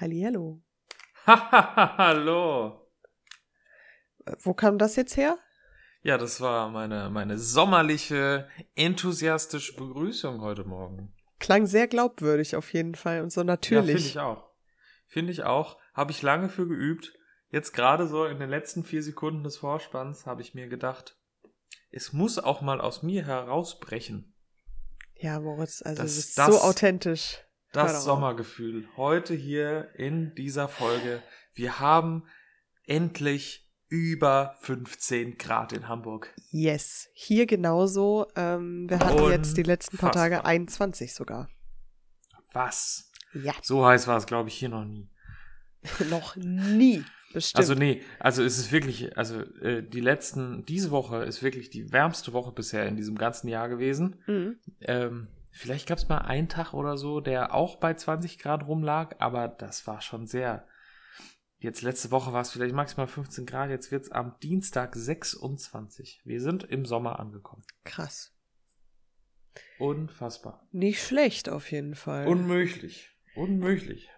Hallihallo. Hallo. Wo kam das jetzt her? Ja, das war meine, meine sommerliche, enthusiastische Begrüßung heute Morgen. Klang sehr glaubwürdig auf jeden Fall und so Ja, natürlich. finde ich auch. Finde ich auch. Habe ich lange für geübt. Jetzt gerade so in den letzten vier Sekunden des Vorspanns habe ich mir gedacht, es muss auch mal aus mir herausbrechen. Ja, Moritz, also Das- das, ist das- so authentisch. Das. Sommergefühl. Heute hier in dieser Folge. Wir haben endlich über 15 Grad in Hamburg. Yes. Hier genauso. Ähm, wir hatten jetzt die letzten paar Tage Unfassbar. 21 sogar. Was? Ja, So heiß war es, glaube ich, hier noch nie. noch nie. Bestimmt. Also nee, also es ist wirklich, also äh, die letzten, diese Woche ist wirklich die wärmste Woche bisher in diesem ganzen Jahr gewesen. Mhm. Ähm, vielleicht gab es mal einen Tag oder so, der auch bei 20 Grad rumlag, aber das war schon sehr. Jetzt letzte Woche war es vielleicht maximal 15 Grad, jetzt wird es am Dienstag 26. Wir sind im Sommer angekommen. Krass. Unfassbar. Nicht schlecht auf jeden Fall. Unmöglich. Unmöglich.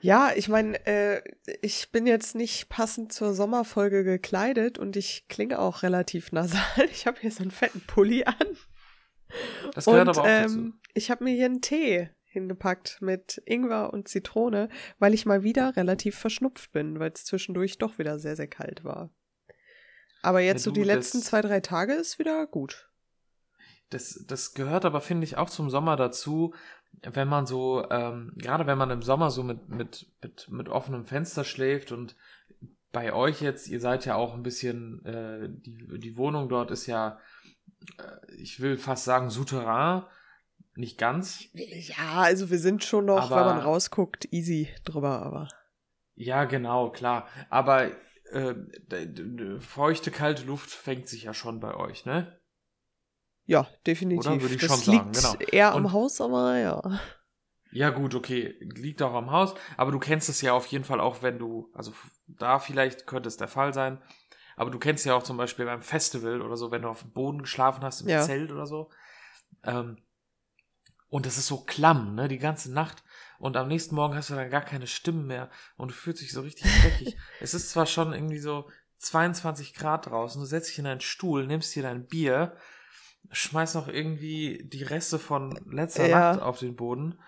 Ja, ich meine, äh, ich bin jetzt nicht passend zur Sommerfolge gekleidet und ich klinge auch relativ nasal. Ich habe hier so einen fetten Pulli an. Das gehört und aber auch ähm, ich habe mir hier einen Tee hingepackt mit Ingwer und Zitrone, weil ich mal wieder relativ verschnupft bin, weil es zwischendurch doch wieder sehr, sehr kalt war. Aber jetzt so du, die letzten zwei, drei Tage ist wieder gut. Das, das gehört aber, finde ich, auch zum Sommer dazu, wenn man so, ähm, gerade wenn man im Sommer so mit, mit, mit, mit offenem Fenster schläft und bei euch jetzt, ihr seid ja auch ein bisschen, äh, die, die Wohnung dort ist ja, ich will fast sagen, souterrain, nicht ganz. Ja, also wir sind schon noch, Aber- wenn man rausguckt, easy drüber, aber. Ja, genau, klar. Aber äh, feuchte, kalte Luft fängt sich ja schon bei euch, ne? Ja, definitiv. Oder? Würde ich das schon liegt sagen, genau. eher Und- am Haus, aber ja. Ja, gut, okay, liegt auch am Haus, aber du kennst es ja auf jeden Fall auch, wenn du, also da vielleicht könnte es der Fall sein, aber du kennst ja auch zum Beispiel beim Festival oder so, wenn du auf dem Boden geschlafen hast, im Ja. Zelt oder so. Ähm, und das ist so klamm, ne, die ganze Nacht. Und am nächsten Morgen hast du dann gar keine Stimmen mehr und du fühlst dich so richtig dreckig. es ist zwar schon irgendwie so 22 Grad draußen, du setzt dich in einen Stuhl, nimmst dir dein Bier, schmeißt noch irgendwie die Reste von letzter Ja. Nacht auf den Boden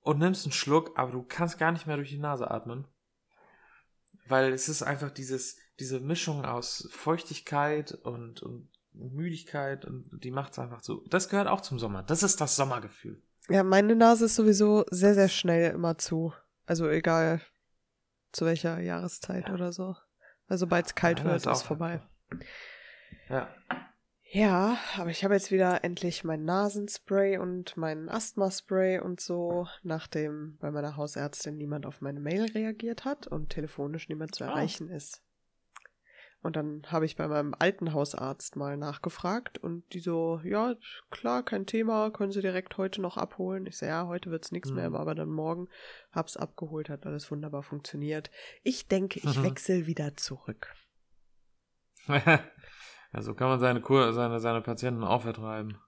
und nimmst einen Schluck, aber du kannst gar nicht mehr durch die Nase atmen. Weil es ist einfach dieses, diese Mischung aus Feuchtigkeit und, und Müdigkeit und die macht es einfach so. Das gehört auch zum Sommer. Das ist das Sommergefühl. Ja, meine Nase ist sowieso sehr, sehr schnell immer zu. Also egal zu welcher Jahreszeit Ja. oder so. Weil sobald es kalt Ja, wird, ist auch vorbei. Ja. Ja, aber ich habe jetzt wieder endlich mein Nasenspray und mein Asthmaspray und so, nachdem bei meiner Hausärztin niemand auf meine Mail reagiert hat und telefonisch niemand zu erreichen ist. Und dann habe ich bei meinem alten Hausarzt mal nachgefragt und die so, ja, klar, kein Thema, können Sie direkt heute noch abholen. Ich so, ja, heute wird's nichts mehr, Mhm. aber dann morgen hab's abgeholt, hat alles wunderbar funktioniert. Ich denke, ich Mhm. wechsle wieder zurück. also kann man seine, Kur seine, seine Patienten auch vertreiben.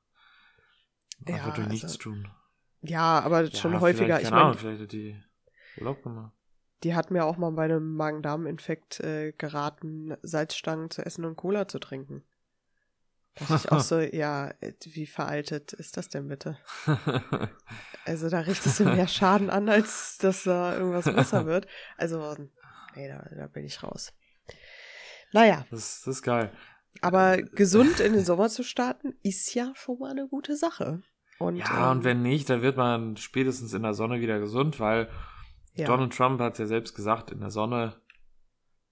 Ja, Einfach durch also- nichts tun. Ja, aber schon Ja, häufiger. vielleicht, Ich keine meine, vielleicht hat die Urlaub gemacht. Die hat mir auch mal bei einem Magen-Darm-Infekt äh, geraten, Salzstangen zu essen und Cola zu trinken. Da ich auch so, ja, äh, wie veraltet ist das denn bitte? Also da richtest du mehr Schaden an, als dass da irgendwas besser wird. Also, nee, da, da bin ich raus. Naja, das, das ist geil. aber gesund in den Sommer zu starten, ist ja schon mal eine gute Sache. Und, Ja, ähm, und wenn nicht, dann wird man spätestens in der Sonne wieder gesund, weil ja. Donald Trump hat ja selbst gesagt, in der Sonne,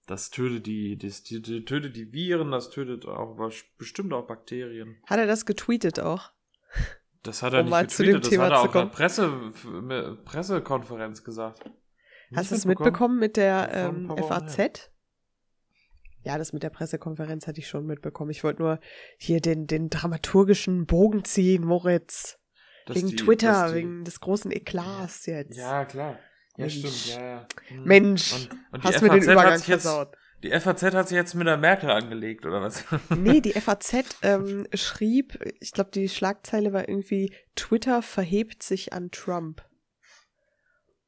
das tötet die, das, tötet die Viren, das tötet auch bestimmt auch Bakterien. Hat er das getweetet auch? Das hat er Um nicht getweetet, das Thema hat er auch in Presse, Pressekonferenz gesagt. Hast du es mitbekommen mit der ähm, FAZ? Ja, das mit der Pressekonferenz hatte ich schon mitbekommen. Ich wollte nur hier den, den dramaturgischen Bogen ziehen, Moritz. Dass wegen die- Twitter, die- wegen des großen Eklats jetzt. Ja, klar. Ja, Mensch. stimmt, ja, ja. Hm. Mensch, Und, und Hast mir den Übergang sich jetzt, versaut. Die FAZ hat sich jetzt mit der Merkel angelegt, oder was? Nee, die FAZ ähm, schrieb, ich glaube, die Schlagzeile war irgendwie, Twitter verhebt sich an Trump.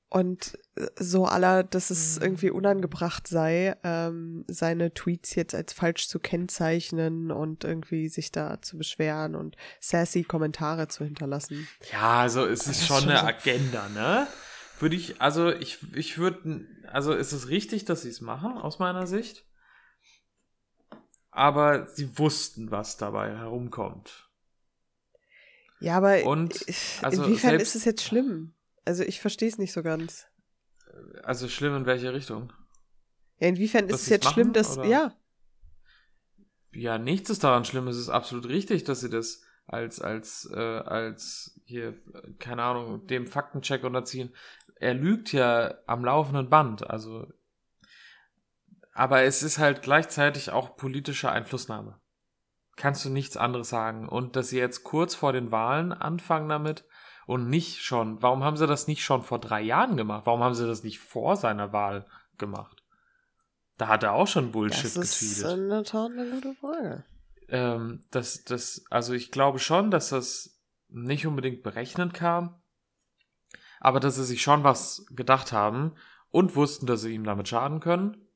Und äh, so aller, dass es irgendwie unangebracht sei, ähm, seine Tweets jetzt als falsch zu kennzeichnen und irgendwie sich da zu beschweren und sassy Kommentare zu hinterlassen. Ja, also es ist, ist schon, schon eine so Agenda, ne? Würde ich, also ich, ich würde, also ist es richtig, dass sie es machen, aus meiner Sicht. Aber sie wussten, was dabei herumkommt. Ja, aber und, also inwiefern selbst, ist es jetzt schlimm? Also ich verstehe es nicht so ganz. Also schlimm in welche Richtung? Ja, inwiefern dass ist es jetzt machen, schlimm, dass. Oder? Ja. Ja, nichts ist daran schlimm. Es ist absolut richtig, dass sie das als, als, äh, als hier, keine Ahnung, dem Faktencheck unterziehen. Er lügt ja am laufenden Band, also. Aber es ist halt gleichzeitig auch politische Einflussnahme. Kannst du nichts anderes sagen. Und dass sie jetzt kurz vor den Wahlen anfangen damit, und nicht schon, warum haben sie das nicht schon vor drei Jahren gemacht? Warum haben sie das nicht vor seiner Wahl gemacht? Da hat er auch schon Bullshit getweetet. Das ist Tat eine gute Frage. Ähm, das, das, also ich glaube schon, dass das nicht unbedingt berechnet kam, aber dass sie sich schon was gedacht haben und wussten, dass sie ihm damit schaden können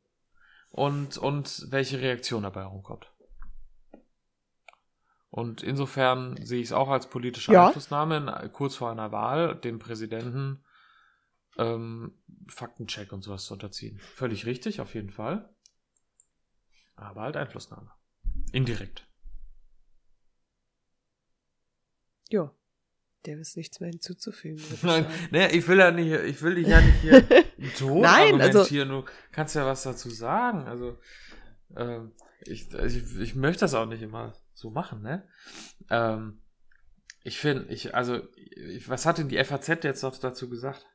und, und welche Reaktion dabei herumkommt. Und insofern sehe ich es auch als politische ja. Einflussnahme, in, kurz vor einer Wahl dem Präsidenten ähm, Faktencheck und sowas zu unterziehen. Völlig richtig, auf jeden Fall. Aber halt Einflussnahme. Indirekt. Ja. Dem ist nichts mehr hinzuzufügen. Nein, nee, ich will ja nicht, ich will dich ja nicht hier so Nein, also argumentieren. Also, du kannst ja was dazu sagen. Also, ähm, ich, ich, ich möchte das auch nicht immer so machen, ne? Ähm, ich finde, ich, also, ich, was hat denn die FAZ jetzt noch dazu gesagt?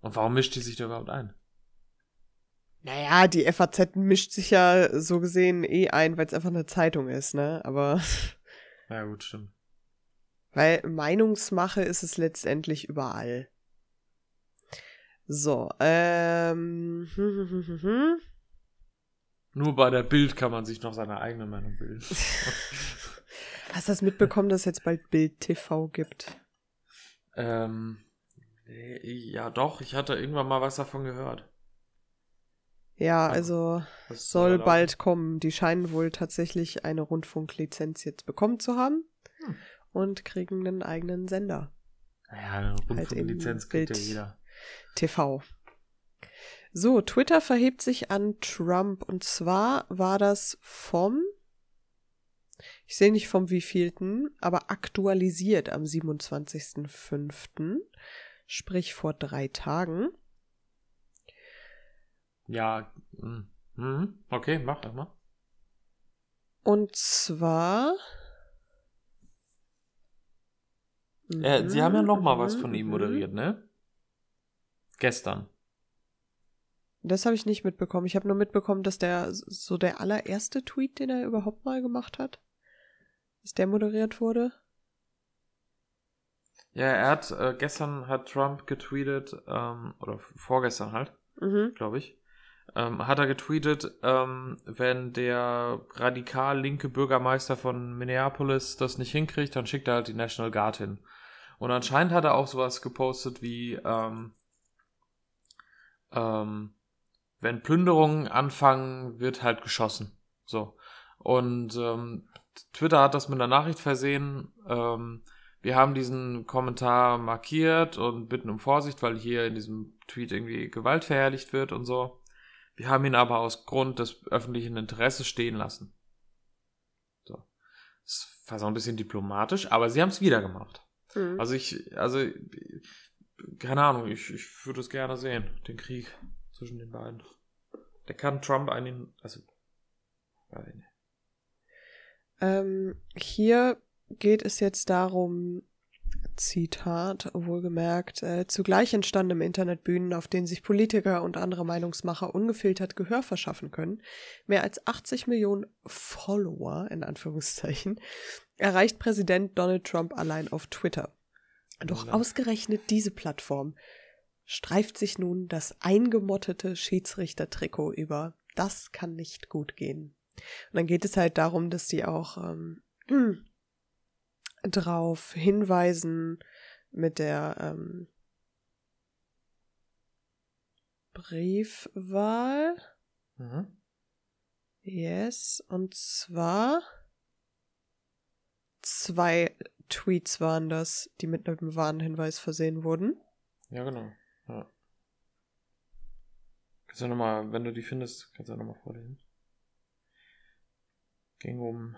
Und warum mischt die sich da überhaupt ein? Naja, die FAZ mischt sich ja so gesehen eh ein, weil es einfach eine Zeitung ist, ne? Aber. Ja, gut, stimmt. Weil Meinungsmache ist es letztendlich überall. So, ähm. Nur bei der Bild kann man sich noch seine eigene Meinung bilden. Hast du das mitbekommen, dass es jetzt bald Bild TV gibt? Ähm, ja, doch. Ich hatte irgendwann mal was davon gehört. Ja, also soll bald kommen. Die scheinen wohl tatsächlich eine Rundfunklizenz jetzt bekommen zu haben hm. Und kriegen einen eigenen Sender. Halt Rundfunklizenz halt kriegt ja jeder. TV. So, Twitter verhebt sich an Trump und zwar war das vom, ich sehe nicht vom wievielten, aber aktualisiert am 27.05., sprich vor drei Tagen. Ja, mhm. okay, mach mal. Und zwar. Äh, Sie haben ja noch mal was von ihm mhm. moderiert, ne? Gestern. Das habe ich nicht mitbekommen. Ich habe nur mitbekommen, dass der so der allererste Tweet, den er überhaupt mal gemacht hat, dass der moderiert wurde. Ja, er hat äh, gestern hat Trump getweetet, ähm, oder vorgestern halt, mhm. glaube ich, ähm, hat er getweetet, ähm, wenn der radikal linke Bürgermeister von Minneapolis das nicht hinkriegt, dann schickt er halt die National Guard hin. Und anscheinend hat er auch sowas gepostet wie, ähm, ähm, wenn Plünderungen anfangen, wird halt geschossen. So. Und ähm, Twitter hat das mit einer Nachricht versehen. Ähm, wir haben diesen Kommentar markiert und bitten um Vorsicht, weil hier in diesem Tweet irgendwie Gewalt verherrlicht wird und so. Wir haben ihn aber aus Grund des öffentlichen Interesses stehen lassen. So. Das war so ein bisschen diplomatisch, aber sie haben es wieder gemacht. Mhm. Also ich, also, keine Ahnung, ich, ich würde es gerne sehen, den Krieg zwischen den beiden. Der kann Trump einen, also, ähm, hier geht es jetzt darum, Zitat, wohlgemerkt, äh, zugleich entstanden im Internet Bühnen, auf denen sich Politiker und andere Meinungsmacher ungefiltert Gehör verschaffen können. Mehr als 80 Millionen Follower, in Anführungszeichen, erreicht Präsident Donald Trump allein auf Twitter. Doch ausgerechnet diese Plattform streift sich nun das eingemottete Schiedsrichtertrikot über. Das kann nicht gut gehen. Und dann geht es halt darum, dass sie auch ähm, drauf hinweisen mit der ähm, Briefwahl. Mhm. Yes. Und zwar zwei Tweets waren das, die mit einem Warnhinweis versehen wurden. Ja, genau. Ja. Kannst du nochmal, wenn du die findest, kannst du nochmal vorlesen. Ging um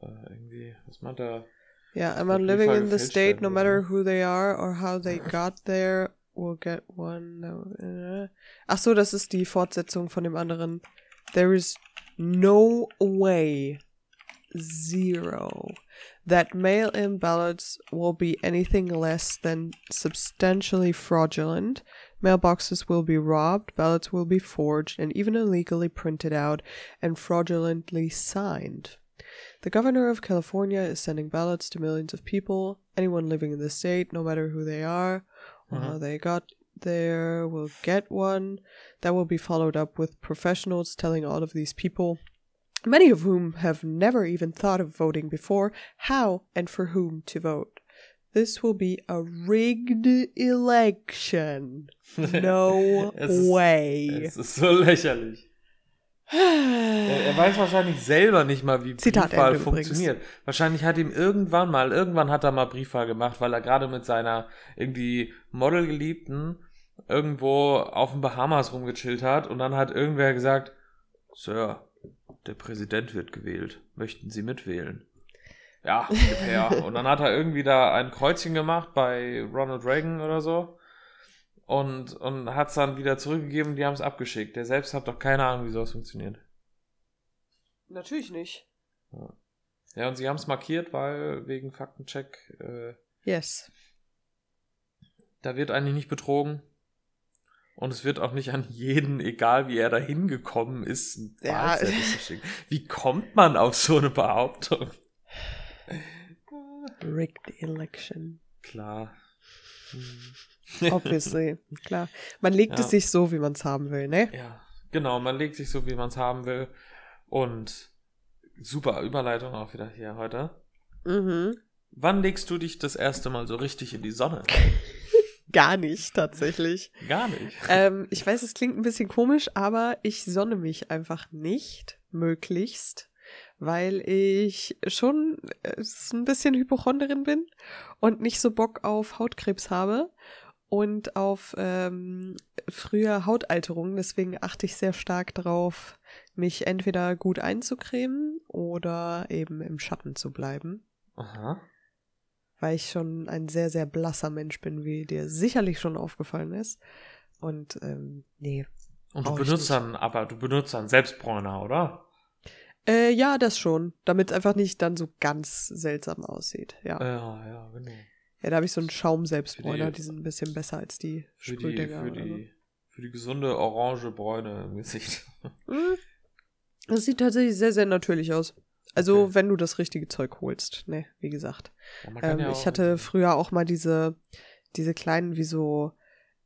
äh, irgendwie, was meint er? Yeah, I'm not living in the state, no matter who they are or how they got there, will get one. no, äh. Eh, eh. Ach so, das ist die Fortsetzung von dem anderen. There is no way, zero, that mail-in ballots will be anything less than substantially fraudulent. Mailboxes will be robbed, ballots will be forged, and even illegally printed out and fraudulently signed. The governor of California is sending ballots to millions of people. Anyone living in the state, no matter who they are or how Mhm. they got there, will get one. That will be followed up with professionals telling all of these people, many of whom have never even thought of voting before, how and for whom to vote. This will be a rigged election. No way. Es ist so lächerlich. Er, er weiß wahrscheinlich selber nicht mal, wie Zitat Briefwahl Ende übrigens. funktioniert. Wahrscheinlich hat ihm irgendwann mal, irgendwann hat er mal Briefwahl gemacht, weil er gerade mit seiner irgendwie Modelgeliebten irgendwo auf den Bahamas rumgechillt hat und dann hat irgendwer gesagt, Sir, der Präsident wird gewählt. Möchten Sie mitwählen? Ja, gib her. und dann hat er irgendwie da ein Kreuzchen gemacht bei Ronald Reagan oder so und, und hat es dann wieder zurückgegeben, die haben es abgeschickt. Der selbst hat doch keine Ahnung, wie sowas funktioniert. Natürlich nicht. Ja, und sie haben es markiert, weil wegen Faktencheck, äh, Yes. da wird eigentlich nicht betrogen. Und es wird auch nicht an jeden, egal wie er da hingekommen ist, ein Ja. Schicken. Wie kommt man auf so eine Behauptung? Rigged election. Klar. Hm. Obviously. Klar. Man legt Ja. es sich so, wie man es haben will, ne? Ja, genau, man legt sich so, wie man es haben will. Und super Überleitung auch wieder hier heute. Mhm. Wann legst du dich das erste Mal so richtig in die Sonne? Gar nicht, tatsächlich. Gar nicht. ähm, ich weiß, es klingt ein bisschen komisch, aber ich sonne mich einfach nicht, möglichst, weil ich schon äh, ein bisschen Hypochonderin bin und nicht so Bock auf Hautkrebs habe und auf ähm, frühe Hautalterung. Deswegen achte ich sehr stark drauf, mich entweder gut einzucremen oder eben im Schatten zu bleiben. Aha. weil ich schon ein sehr, sehr blasser Mensch bin, wie dir sicherlich schon aufgefallen ist. Und ähm, nee. Und du benutzt dann, aber du benutzt dann Selbstbräuner, oder? Äh, ja, das schon. Damit es einfach nicht dann so ganz seltsam aussieht. Ja. Ja, ja, genau. Ja, da habe ich so einen Schaum-Selbstbräuner, die- die sind ein bisschen besser als die Für die, Sprühdinger. für die, für die gesunde orange Bräune im Gesicht. so. Hm. Das sieht tatsächlich sehr, sehr natürlich aus. Also, Okay. wenn du das richtige Zeug holst. Ne, wie gesagt. Ja, Ähm, ja ich hatte früher auch mal diese, diese kleinen, wie so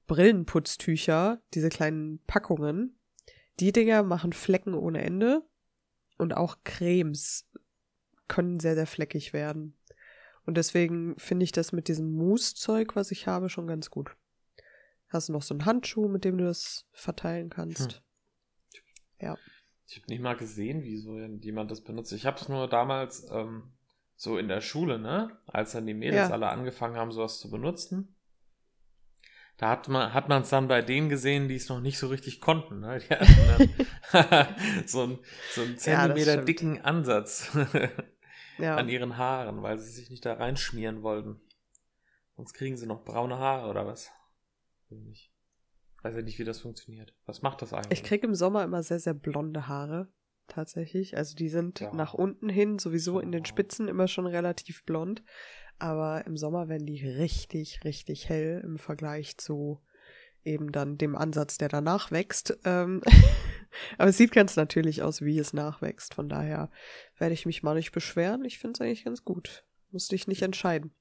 Brillenputztücher, diese kleinen Packungen. Die Dinger machen Flecken ohne Ende. Und auch Cremes können sehr, sehr fleckig werden. Und deswegen finde ich das mit diesem Mousse-Zeug, was ich habe, schon ganz gut. Hast du noch so einen Handschuh, mit dem du das verteilen kannst? Hm. Ich habe nicht mal gesehen, wie so jemand das benutzt. Ich habe es nur damals ähm, so in der Schule, ne? Als dann die Mädels Ja. alle angefangen haben, sowas zu benutzen. Da hat man hat man es dann bei denen gesehen, die es noch nicht so richtig konnten. Ne? Die hatten dann so einen so einen Ja, Zentimeter stimmt. dicken Ansatz Ja. an ihren Haaren, weil sie sich nicht da reinschmieren wollten. Sonst kriegen sie noch braune Haare oder was? Weiß nicht. Weiß ja nicht, wie das funktioniert. Was macht das eigentlich? Ich kriege im Sommer immer sehr, sehr blonde Haare. Tatsächlich. Also die sind Ja. nach unten hin sowieso in den. Spitzen immer schon relativ blond. Aber im Sommer werden die richtig, richtig hell im Vergleich zu eben dann dem Ansatz, der danach wächst. Ähm, aber es sieht ganz natürlich aus, wie es nachwächst. Von daher werde ich mich mal nicht beschweren. Ich finde es eigentlich ganz gut. Musste ich nicht entscheiden.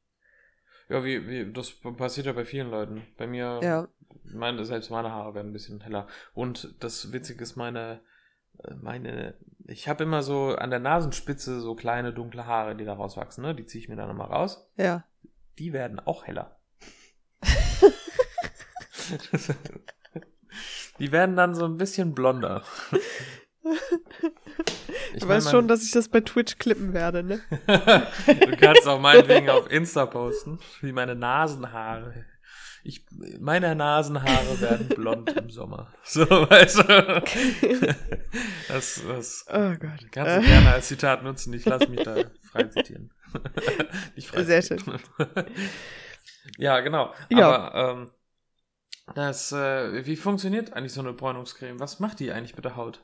Ja, wie, wie, das passiert ja bei vielen Leuten. Bei mir, Ja. meine, selbst meine Haare werden ein bisschen heller. Und das Witzige ist, meine, äh, meine, ich habe immer so an der Nasenspitze so kleine dunkle Haare, die da rauswachsen, ne? Die ziehe ich mir dann immer raus. Ja. Die werden auch heller. Die werden dann so ein bisschen blonder. Ich du weißt schon, dass ich das bei Twitch klippen werde, ne? du kannst auch meinetwegen auf Insta posten, wie meine Nasenhaare. Ich, meine Nasenhaare werden blond im Sommer. So, weißt du? Das, das oh Gott. kannst du gerne als Zitat nutzen. Ich lasse mich da frei zitieren. Frei Sehr schön. ja, genau. Ja. Aber ähm, das, äh, wie funktioniert eigentlich so eine Bräunungscreme? Was macht die eigentlich mit der Haut?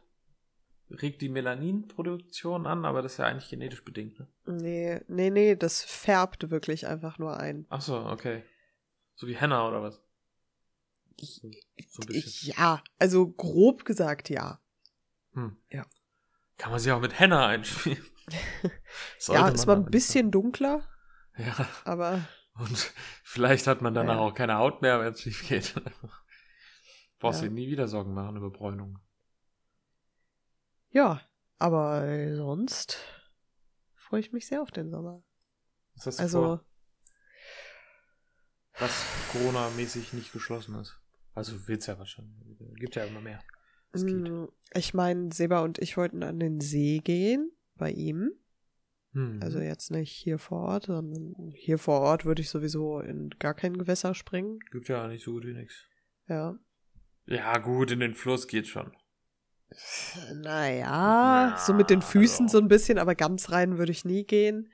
Regt die Melaninproduktion an, aber das ist ja eigentlich genetisch bedingt, ne? Nee, nee, nee, das färbt wirklich einfach nur ein. Ach so, okay. So wie Henna oder was? So, so ja, also grob gesagt ja. Hm. Ja. Kann man sich auch mit Henna einspielen. ja, ist mal ein bisschen dunkler. Ja. Aber. Und vielleicht hat man danach ja. auch keine Haut mehr, wenn es schief geht. Brauchst ja. du nie wieder Sorgen machen über Bräunung. Ja, aber sonst freue ich mich sehr auf den Sommer. Was hast du also, vor? Was Corona-mäßig nicht geschlossen ist. Also wird's ja wahrscheinlich. Gibt ja immer mehr. Mm, ich meine, Seba und ich wollten an den See gehen bei ihm. Hm. Also jetzt nicht hier vor Ort, sondern hier vor Ort würde ich sowieso in gar kein Gewässer springen. Gibt ja nicht so gut wie nix. Ja. Ja, gut, in den Fluss geht schon. Naja, ja, so mit den Füßen also. so ein bisschen, aber ganz rein würde ich nie gehen.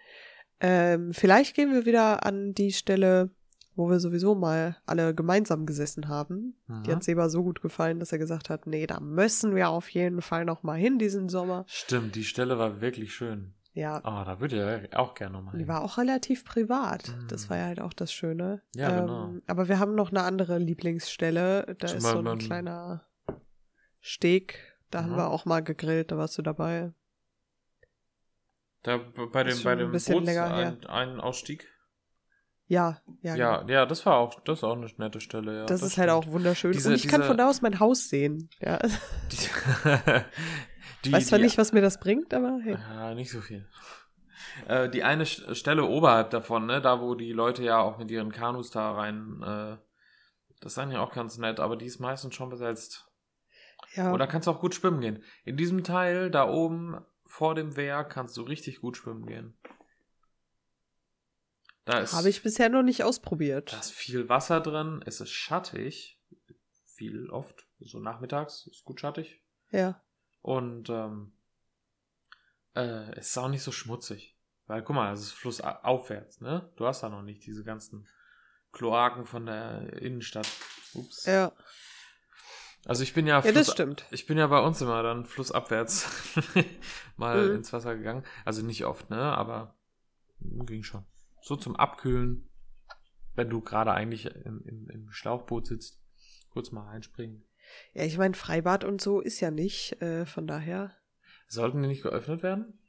Ähm, vielleicht gehen wir wieder an die Stelle, wo wir sowieso mal alle gemeinsam gesessen haben. Mhm. Die hat Seba so gut gefallen, dass er gesagt hat, nee, da müssen wir auf jeden Fall noch mal hin diesen Sommer. Stimmt, die Stelle war wirklich schön. Ja. Ah, oh, da würde ich auch gerne noch mal hin. Die war auch relativ privat. Mhm. Das war ja halt auch das Schöne. Ja, ähm, genau. Aber wir haben noch eine andere Lieblingsstelle. Da Zum ist so ein kleiner Steg da mhm. haben wir auch mal gegrillt, da warst du dabei. Da bei dem, bei dem Boots länger ein, ein Ausstieg? Ja, ja. Ja, genau. ja, das war auch, das ist auch eine nette Stelle, ja. Das, das ist halt stimmt. halt auch wunderschön. Diese, Und ich diese... kann von da aus mein Haus sehen. Ja. die, Weiß zwar die, nicht, was mir das bringt, aber hey. Ja, nicht so viel. Äh, die eine Stelle oberhalb davon, ne, da wo die Leute ja auch mit ihren Kanus da rein, äh, das ist eigentlich auch ganz nett, aber die ist meistens schon besetzt. Ja. Oder kannst du auch gut schwimmen gehen. In diesem Teil da oben vor dem Wehr kannst du richtig gut schwimmen gehen. Da Habe ich bisher noch nicht ausprobiert. Da ist viel Wasser drin, es ist schattig. Viel oft. So nachmittags ist gut schattig. Ja. Und ähm, äh, es ist auch nicht so schmutzig. Weil, guck mal, es ist flussaufwärts, ne? Du hast da noch nicht diese ganzen Kloaken von der Innenstadt. Ups. Ja. Also ich bin ja, ja das stimmt. ich bin ja bei uns immer dann flussabwärts mal mhm. ins Wasser gegangen. Also nicht oft, ne, aber ging schon. So zum Abkühlen, wenn du gerade eigentlich im, im, im, Schlauchboot sitzt, kurz mal reinspringen. Ja, ich meine, Freibad und so ist ja nicht, äh, von daher. Sollten die nicht geöffnet werden?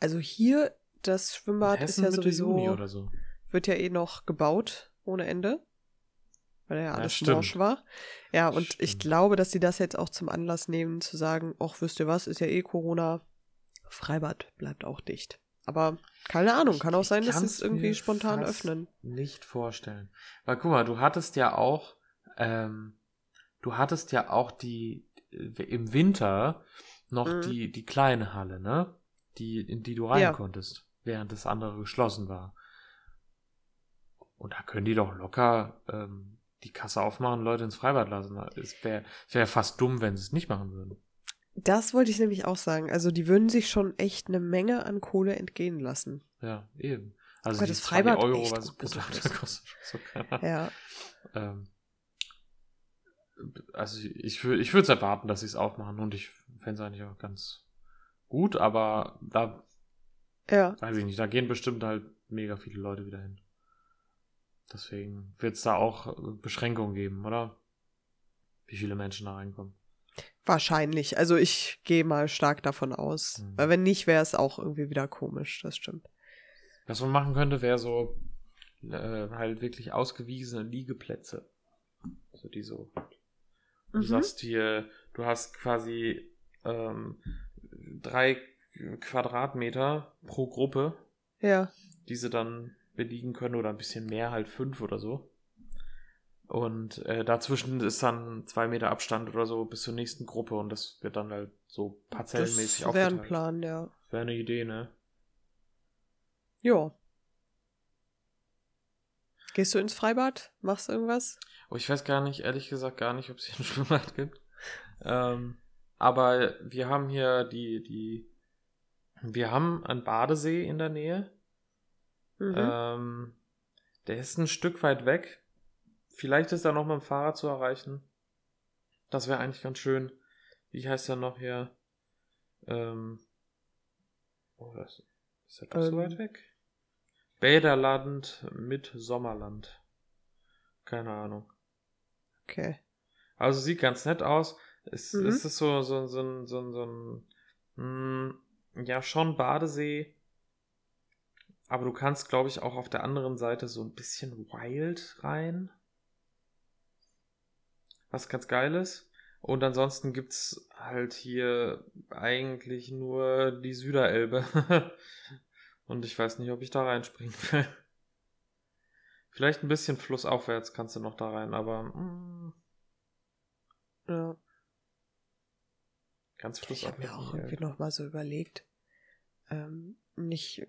Also hier, das Schwimmbad ist ja sowieso, so. wird ja eh noch gebaut ohne Ende weil er ja alles ja, morsch war. Ja, und stimmt. ich glaube, dass sie das jetzt auch zum Anlass nehmen, zu sagen, ach, wisst ihr was, ist ja eh Corona, Freibad bleibt auch dicht. Aber keine Ahnung, kann auch sein, dass sie es irgendwie spontan öffnen. Nicht vorstellen. Weil guck mal, du hattest ja auch, ähm, du hattest ja auch die im Winter noch mhm. die, die kleine Halle, ne? Die, in die du rein ja. konntest, während das andere geschlossen war. Und da können die doch locker ähm, die Kasse aufmachen, Leute ins Freibad lassen. Es wäre wär fast dumm, wenn sie es nicht machen würden. Das wollte ich nämlich auch sagen. Also die würden sich schon echt eine Menge an Kohle entgehen lassen. Ja, eben. Also das Freibad Euro, was pro Tag kostet. So, ja. Ähm, also ich, ich würde es erwarten, dass sie es aufmachen und ich fände es eigentlich auch ganz gut, aber da ja. weiß ich nicht, da gehen bestimmt halt mega viele Leute wieder hin. Deswegen wird es da auch äh, Beschränkungen geben, oder? Wie viele Menschen da reinkommen. Wahrscheinlich. Also ich gehe mal stark davon aus. Mhm. Weil wenn nicht, wäre es auch irgendwie wieder komisch, das stimmt. Was man machen könnte, wäre so äh, halt wirklich ausgewiesene Liegeplätze. Also die so. Du mhm. sagst hier, du hast quasi ähm, drei Quadratmeter pro Gruppe. Ja. Diese dann beliegen können oder ein bisschen mehr, halt fünf oder so. Und äh, dazwischen ist dann zwei Meter Abstand oder so bis zur nächsten Gruppe und das wird dann halt so parzellenmäßig Das wäre ein aufgeteilt. Plan, ja. Wäre eine Idee, ne? Ja. Gehst du ins Freibad? Machst irgendwas? Oh, ich weiß gar nicht, ehrlich gesagt gar nicht, ob es hier ein Schwimmbad gibt. Ähm, aber wir haben hier die, die, wir haben einen Badesee in der Nähe. Mhm. Ähm, der ist ein Stück weit weg. Vielleicht ist er noch mit dem Fahrrad zu erreichen. Das wäre eigentlich ganz schön. Wie heißt der noch hier? Ähm, oh, das ist er doch so Ähm. weit weg? Bäderland mit Sommerland. Keine Ahnung. okay. Also sieht ganz nett aus. Es, Mhm. es ist so, so, so, ein- so, ein- so ein, mh, ja, schon Badesee. Aber du kannst, glaube ich, auch auf der anderen Seite so ein bisschen wild rein. Was ganz geil ist. Und ansonsten gibt's halt hier eigentlich nur die Süderelbe. Und ich weiß nicht, ob ich da reinspringen will. Vielleicht ein bisschen flussaufwärts kannst du noch da rein, aber mm, Ja. ganz Ich habe mir flussaufwärts. auch irgendwie Alter. noch mal so überlegt, ähm, nicht,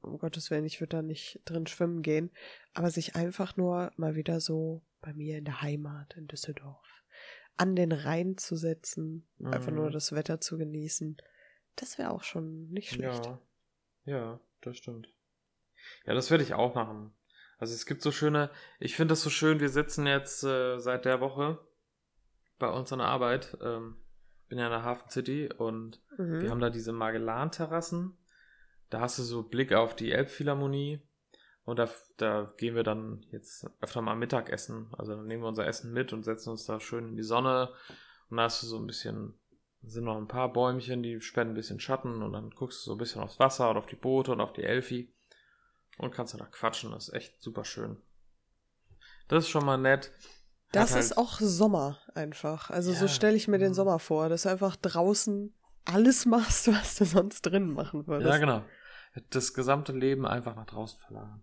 um Gottes Willen, ich würde da nicht drin schwimmen gehen, aber sich einfach nur mal wieder so bei mir in der Heimat in Düsseldorf an den Rhein zu setzen, einfach nur Mhm. das Wetter zu genießen, das wäre auch schon nicht schlecht. Ja, ja, das stimmt. Ja, das werde ich auch machen. Also es gibt so schöne, ich finde das so schön, wir sitzen jetzt äh, seit der Woche bei uns an der Arbeit, ähm, bin ja in der Hafen City und Mhm. wir haben da diese Magellan-Terrassen. Da hast du so Blick auf die Elbphilharmonie und da, da gehen wir dann jetzt öfter mal Mittagessen. Also dann nehmen wir unser Essen mit und setzen uns da schön in die Sonne und da hast du so ein bisschen, sind noch ein paar Bäumchen, die spenden ein bisschen Schatten und dann guckst du so ein bisschen aufs Wasser und auf die Boote und auf die Elfi und kannst dann da quatschen. Das ist echt super schön. Das ist schon mal nett. Das Hat ist halt- auch Sommer einfach. Also so Ja, stelle ich mir den mhm. Sommer vor, dass du einfach draußen alles machst, was du sonst drin machen würdest. Ja, genau. Das gesamte Leben einfach nach draußen verlagern.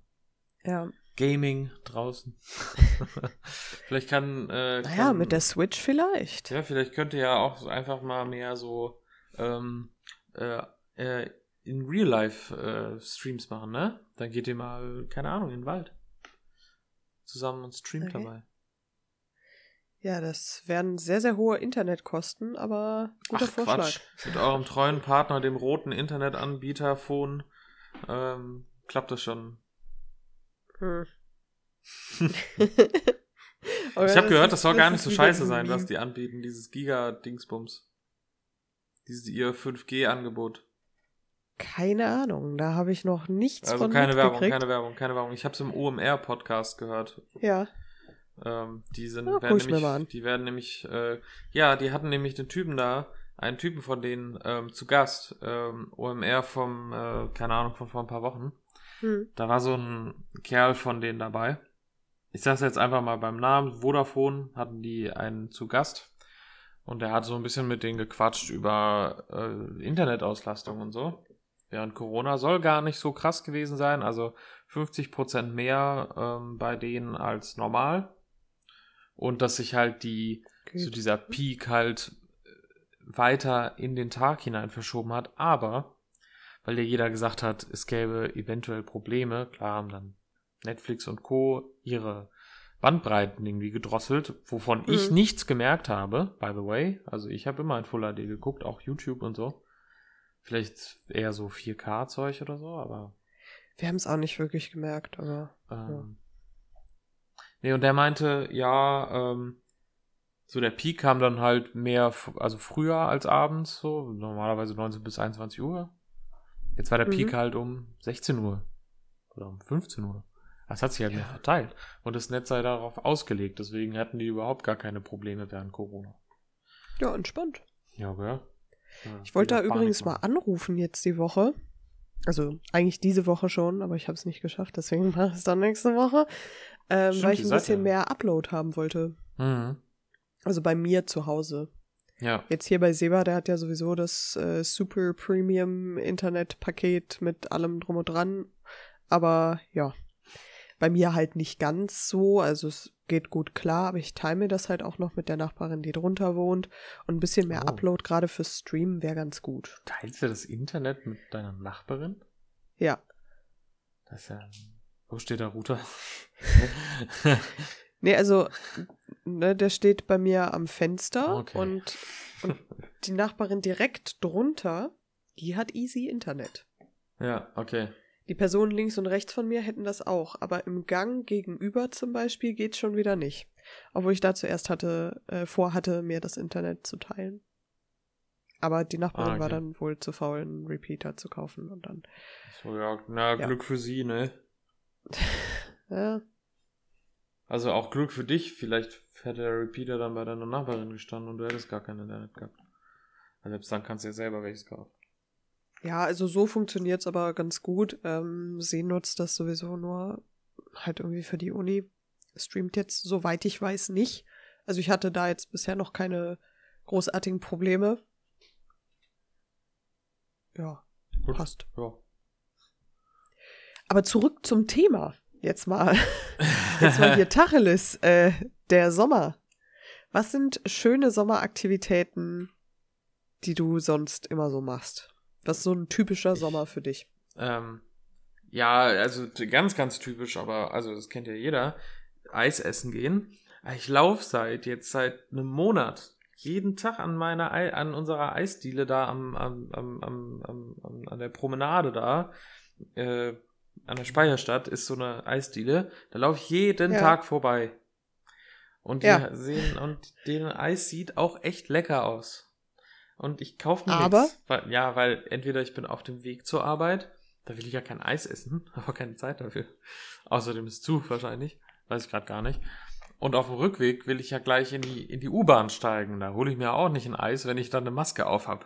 Ja. Gaming draußen. vielleicht kann. Äh, Naja, kann, mit der Switch vielleicht. Ja, vielleicht könnt ihr ja auch einfach mal mehr so ähm, äh, äh, in Real Life äh, Streams machen, ne? Dann geht ihr mal, keine Ahnung, in den Wald. Zusammen und streamt Okay. dabei. Ja, das wären sehr, sehr hohe Internetkosten, aber guter Ach, Vorschlag. Quatsch. Mit eurem treuen Partner, dem roten Internetanbieter Phone, ähm, klappt das schon. Hm. Ich habe gehört, das soll gar nicht so scheiße sein, was die anbieten, dieses Giga-Dingsbums. Dieses ihr 5G-Angebot. Keine Ahnung, da habe ich noch nichts Also von keine Werbung, keine Werbung, keine Werbung. Ich habe es im OMR-Podcast gehört. Ja, Ähm, die sind, Ja, guck werden nämlich, die werden nämlich, äh, ja, die hatten nämlich den Typen da, einen Typen von denen ähm, zu Gast, ähm, OMR vom, äh, keine Ahnung, von vor ein paar Wochen. Hm. Da war so ein Kerl von denen dabei. Ich sag's jetzt einfach mal beim Namen. Vodafone hatten die einen zu Gast. Und der hat so ein bisschen mit denen gequatscht über äh, Internetauslastung und so. Während Corona soll gar nicht so krass gewesen sein. Also 50% mehr ähm, bei denen als normal. Und dass sich halt die, so Geht. dieser Peak halt äh, weiter in den Tag hinein verschoben hat. Aber, weil ja jeder gesagt hat, es gäbe eventuell Probleme, klar haben dann Netflix und Co. ihre Bandbreiten irgendwie gedrosselt, wovon ich Mhm. nichts gemerkt habe, by the way. Also ich habe immer in Full HD geguckt, auch YouTube und so. Vielleicht eher so 4K-Zeug oder so, aber Wir haben es auch nicht wirklich gemerkt, aber ähm, Nee, und der meinte, ja, ähm, so der Peak kam dann halt mehr, also früher als abends, so normalerweise 19 bis 21 Uhr. Jetzt war der Mhm. Peak halt um 16 Uhr oder um 15 Uhr. Das hat sich halt Ja. mehr verteilt. Und das Netz sei darauf ausgelegt, deswegen hatten die überhaupt gar keine Probleme während Corona. ja, entspannt. Ja, gell? Ja, Ich wollte da übrigens mal anrufen jetzt die Woche. Also eigentlich diese Woche schon, aber ich habe es nicht geschafft, deswegen mache ich es dann nächste Woche. Ähm, Stimmt, weil ich ein bisschen ja- mehr Upload haben wollte. machen. Also bei mir zu Hause. Ja. Jetzt hier bei Seba, der hat ja sowieso das äh, Super Premium Internet Paket mit allem drum und dran. Aber ja. Bei mir halt nicht ganz so, also es geht gut klar, aber ich teile mir das halt auch noch mit der Nachbarin, die drunter wohnt. Und ein bisschen mehr Oh. Upload gerade fürs Streamen wäre ganz gut. Teilst du das Internet mit deiner Nachbarin? Ja. Das ist ja. Wo steht der Router? Nee, also, ne, der steht bei mir am Fenster Okay. und, und die Nachbarin direkt drunter, die hat easy Internet. ja, okay. Die Personen links und rechts von mir hätten das auch, aber im Gang gegenüber zum Beispiel geht's schon wieder nicht. Obwohl ich da zuerst hatte, äh, vorhatte, mir das Internet zu teilen. Aber die Nachbarin Ah, okay. war dann wohl zu faul, einen Repeater zu kaufen und dann. So, ja, na, Ja. Glück für sie, ne? Ja, Also auch Glück für dich. Vielleicht hätte der Repeater dann bei deiner Nachbarin gestanden und du hättest gar kein Internet gehabt. Also selbst dann kannst du ja selber welches kaufen. ja also so funktioniert's aber ganz gut. Ähm, sie nutzt das sowieso nur halt irgendwie für die Uni. Streamt jetzt, soweit ich weiß, nicht. Also ich hatte da jetzt bisher noch keine großartigen Probleme. Ja, Gut. passt. Ja. Aber zurück zum Thema. Jetzt mal, jetzt mal hier Tacheles, äh, der Sommer. Was sind schöne Sommeraktivitäten, die du sonst immer so machst? Was ist so ein typischer Sommer für dich? Ähm, ja, also ganz, ganz typisch, aber also das kennt ja jeder. Eis essen gehen. Ich laufe seit jetzt seit einem Monat jeden Tag an meiner Ei an unserer Eisdiele da am, am, am, am, am, am an der Promenade da äh, an der Speicherstadt ist so eine Eisdiele. Da laufe ich jeden Ja. Tag vorbei. Und die Ja. sehen und deren Eis sieht auch echt lecker aus. Und ich kaufe mir Aber? nichts. Weil, ja, weil entweder ich bin auf dem Weg zur Arbeit, da will ich ja kein Eis essen, aber keine Zeit dafür. Außerdem ist es zu wahrscheinlich, weiß ich gerade gar nicht. Und auf dem Rückweg will ich ja gleich in die, in die U-Bahn steigen. Da hole ich mir auch nicht ein Eis, wenn ich dann eine Maske auf habe.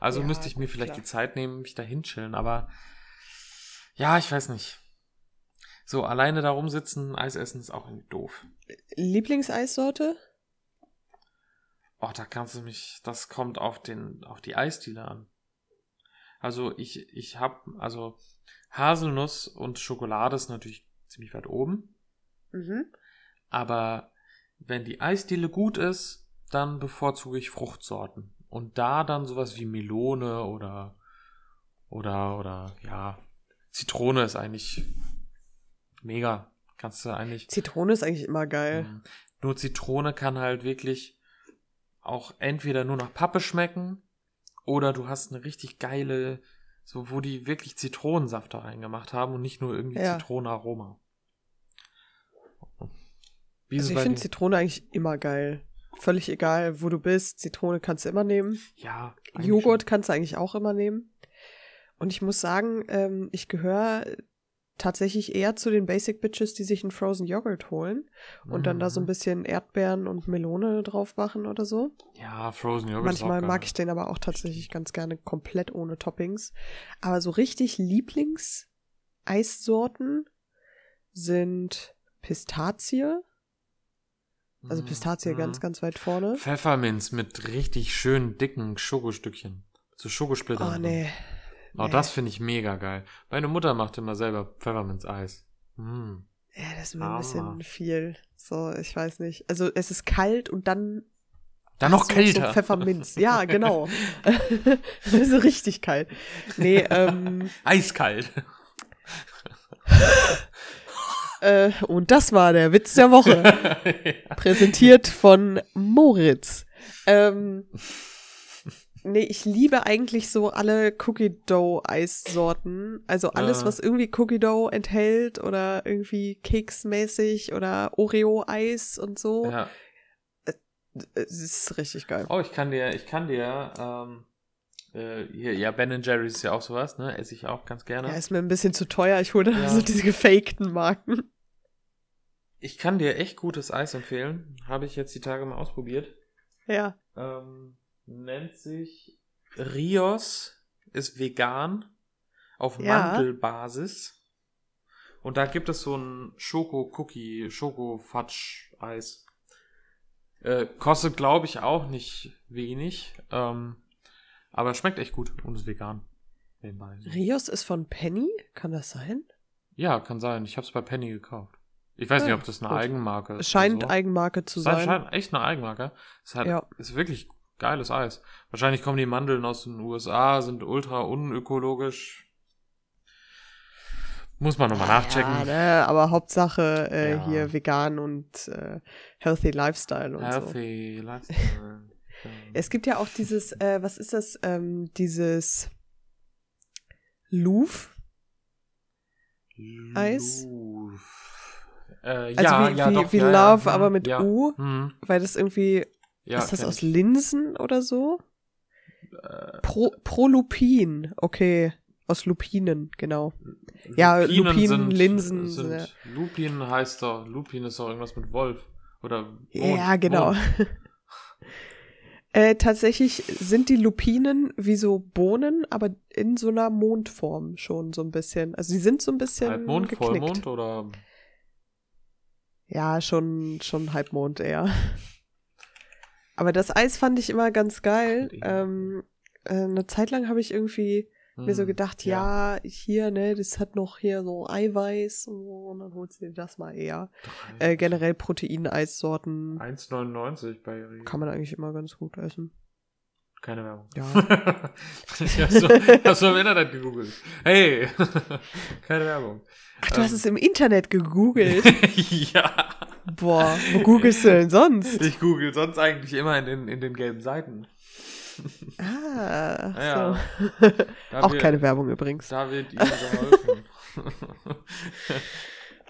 Also Ja, müsste ich mir vielleicht klar. die Zeit nehmen, mich da hinchillen, aber ja, ich weiß nicht. So, alleine da rumsitzen, Eis essen ist auch irgendwie doof. Lieblingseissorte? Oh, da kannst du mich, das kommt auf den, auf die Eisdiele an. Also ich, ich hab, also Haselnuss und Schokolade ist natürlich ziemlich weit oben, Mhm. aber wenn die Eisdiele gut ist, dann bevorzuge ich Fruchtsorten. Und da dann sowas wie Melone oder, oder, oder, ja, Zitrone ist eigentlich mega. Kannst du eigentlich, Zitrone ist eigentlich immer geil. Mhm. Nur Zitrone kann halt wirklich auch entweder nur nach Pappe schmecken oder du hast eine richtig geile, so wo die wirklich Zitronensaft da reingemacht haben und nicht nur irgendwie Ja. Zitronenaroma. Wie Also ich finde? Zitrone eigentlich immer geil. Völlig egal, wo du bist. Zitrone kannst du immer nehmen. Ja. Joghurt kannst du eigentlich auch immer nehmen. Und ich muss sagen, ähm, ich gehöre tatsächlich eher zu den Basic Bitches, die sich einen Frozen Joghurt holen und dann da so ein Mhm. bisschen Erdbeeren und Melone drauf machen oder so. Ja, Frozen Joghurt. Manchmal mag ich den aber auch tatsächlich ganz gerne komplett ohne Toppings. Aber so richtig Lieblings-Eissorten sind Pistazie. Also Mhm. Pistazie ganz, Mhm. ganz weit vorne. Pfefferminz mit richtig schönen dicken Schokostückchen. So Schokosplitter. Oh, nee. Oh, Nee. das finde ich mega geil. Meine Mutter macht immer selber Pfefferminz-Eis. Mm. Ja, das ist mir ein Hammer. bisschen viel. So, ich weiß nicht. Also es ist kalt und dann Dann noch so, kälter. So Pfefferminz. Ja, genau. so richtig kalt. Nee, ähm, Eiskalt. äh, und das war der Witz der Woche. Präsentiert von Moritz. Ähm, nee, ich liebe eigentlich so alle Cookie Dough Eissorten. Also alles, Ah. was irgendwie Cookie Dough enthält oder irgendwie keksmäßig oder Oreo Eis und so. ja. Es ist richtig geil. Oh, ich kann dir, ich kann dir, ähm, äh, hier, ja, Ben Jerry's ist ja auch sowas, ne? Esse ich auch ganz gerne. Ja, ist mir ein bisschen zu teuer. Ich hole Ja. so diese gefakten Marken. Ich kann dir echt gutes Eis empfehlen. Habe ich jetzt die Tage mal ausprobiert. Ja. Ähm, nennt sich Rios, ist vegan, auf Ja. Mandelbasis. Und da gibt es so ein Schoko-Cookie, Schoko-Fatsch-Eis. Äh, kostet, glaube ich, auch nicht wenig. Ähm, aber schmeckt echt gut und ist vegan. Nebenbei. Rios ist von Penny? Kann das sein? Ja, kann sein. Ich habe es bei Penny gekauft. Ich weiß Ah, nicht, ob das eine gut. Eigenmarke ist. Es scheint so. Eigenmarke zu Es sein. scheint echt eine Eigenmarke. Es hat, Ja. ist wirklich geiles Eis. Wahrscheinlich kommen die Mandeln aus den USA, sind ultra unökologisch. Muss man nochmal nachchecken. Ja, ne, aber Hauptsache äh, Ja. hier vegan und äh, healthy Lifestyle und so. Healthy Lifestyle. Es gibt ja auch dieses, äh, was ist das, ähm, dieses Louvre? Eis? Luf. Äh, Also ja, wie, wie, doch, wie. Love, Hm, aber mit. U, Hm, weil das irgendwie, ja, ist das aus ich. Linsen oder so? Äh, Pro, Prolupin, okay. Aus Lupinen, genau. Ja, Lupinen, Linsen, Sind, ja. Lupin heißt doch, Lupin ist doch irgendwas mit Wolf. Oder Mond, ja, genau. Äh, tatsächlich sind die Lupinen wie so Bohnen, aber in so einer Mondform schon so ein bisschen. Also die sind so ein bisschen Halbmond, geknickt. Vollmond oder Ja, schon, schon Halbmond eher. Aber das Eis fand ich immer ganz geil. Ähm, äh, eine Zeit lang habe ich irgendwie mir so Hm, gedacht, ja. hier, ne, das hat noch hier so Eiweiß und so, und dann holst du dir das mal eher. Äh, generell Proteineissorten 1,99 bei Rewe. kann man eigentlich immer ganz gut essen. Keine Werbung. Ja. ich hab's so, hab's so im Internet gegoogelt. Hey! Keine Werbung. Ach, du hast Ähm. es im Internet gegoogelt. ja. Boah, wo googelst du denn sonst? Ich google sonst eigentlich immer in den, in den gelben Seiten. Ah, Ja. so. Da Auch wird- keine Werbung übrigens. Da wird ihnen geholfen.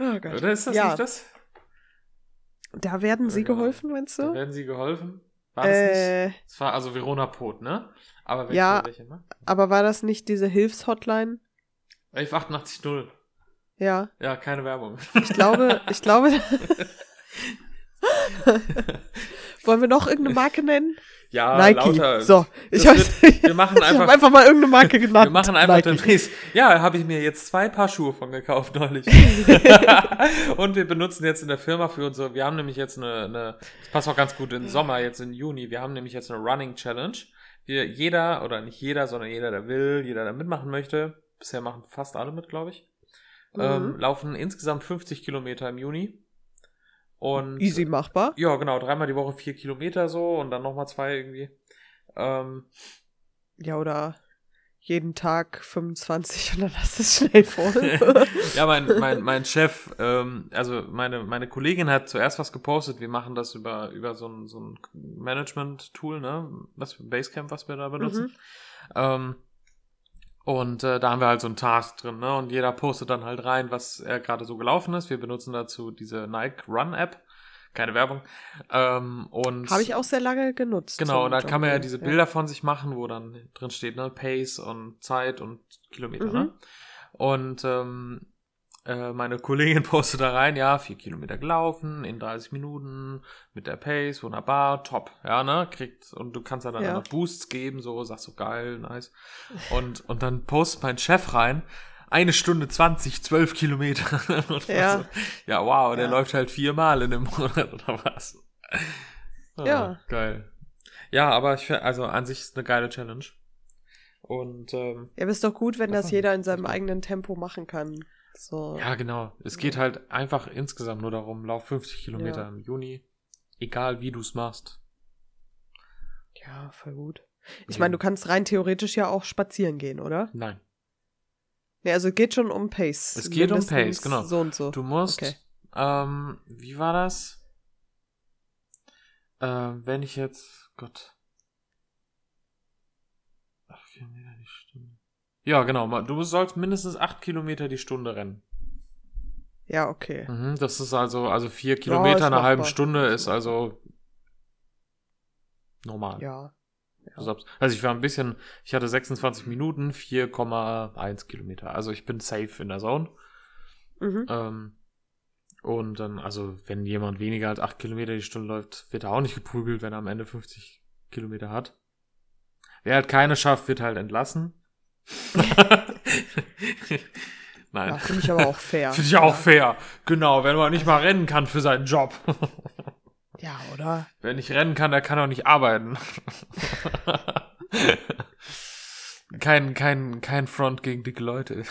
Oh Gott. Oder ist das ja, nicht das? da werden sie genau. geholfen, meinst Da du? werden sie geholfen. War das nicht? Äh, Das war also Verona Pot, ne? Aber welche, Ja. welche, ne? aber war das nicht diese Hilfshotline? 1188 Ja, Ja, keine Werbung. ich glaube, ich glaube. Wollen wir noch irgendeine Marke nennen? Ja, Nike. lauter. So, ich habe wird- wir machen ich einfach- hab einfach mal irgendeine Marke genannt. Wir machen einfach Nike. demnächst. Ja, habe ich mir jetzt zwei Paar Schuhe von gekauft neulich. und wir benutzen jetzt in der Firma für unsere, wir haben nämlich jetzt eine, eine das passt auch ganz gut in den Sommer, jetzt in Juni, wir haben nämlich jetzt eine Running Challenge. Wir, jeder, oder nicht jeder, sondern jeder, der will, jeder, der mitmachen möchte, bisher machen fast alle mit, glaube ich, ähm, Mhm. laufen insgesamt 50 Kilometer im Juni. Und Easy machbar. ja, genau, dreimal die Woche vier Kilometer so und dann nochmal zwei irgendwie. Ähm, Ja, oder jeden Tag 25 und dann hast du es schnell voll. ja, mein, mein, mein Chef, ähm, also meine, meine Kollegin hat zuerst was gepostet. Wir machen das über, über so ein, so ein Management-Tool, ne? Was Basecamp, was wir da benutzen. Mhm. Ähm, und äh, da haben wir halt so einen Task drin, ne? Und jeder postet dann halt rein, was er gerade so gelaufen ist. Wir benutzen dazu diese Nike Run App. Keine Werbung. Ähm, und Habe ich auch sehr lange genutzt. Genau, zum da kann man ja diese Bilder von sich machen, wo dann drin steht, ne, Pace und Zeit und Kilometer, Mhm. ne? Und ähm, äh, meine Kollegin postet da rein, ja, vier Kilometer gelaufen in 30 Minuten mit der Pace, wunderbar, top, ja, ne? Kriegt, und du kannst ja dann Ja. noch Boosts geben, so, sagst du, geil, nice. Und, und dann postet mein Chef rein, eine Stunde 20, 12 Kilometer. Ja. so, ja, wow, der Ja. läuft halt viermal in dem Monat oder was. Ah, Ja. Geil. Ja, aber ich finde, also an sich ist eine geile Challenge. Und ähm, Ja, aber ist doch gut, wenn das jeder in seinem eigenen Tempo machen kann. So. ja, genau. Es geht halt einfach insgesamt nur darum, lauf 50 Kilometer Ja. im Juni. Egal wie du es machst. Ja, voll gut. Ich Ja. meine, du kannst rein theoretisch ja auch spazieren gehen, oder? Nein. Nee, also es geht schon um Pace. Es geht um Pace, genau. So und so. Du musst, Okay. ähm, wie war das? Ähm, wenn ich jetzt, Gott. Ach, Kilometer die Stunde. Ja, genau. Du sollst mindestens 8 Kilometer die Stunde rennen. Ja, okay. Mhm, das ist also, also 4 Kilometer in einer halben. Stunde ist also normal. Ja. Sagst- Also ich war ein bisschen, ich hatte 26 Minuten, 4,1 Kilometer. Also ich bin safe in der Zone. Mhm. Ähm, und dann, also wenn jemand weniger als 8 Kilometer die Stunde läuft, wird er auch nicht geprügelt, wenn er am Ende 50 Kilometer hat. Wer halt keine schafft, wird halt entlassen. Nein. Ja, finde ich aber auch fair. Finde ich auch fair. Genau, wenn man nicht mal rennen kann für seinen Job. Ja, oder? Wer nicht rennen kann, der kann auch nicht arbeiten. kein, kein, kein Front gegen dicke Leute.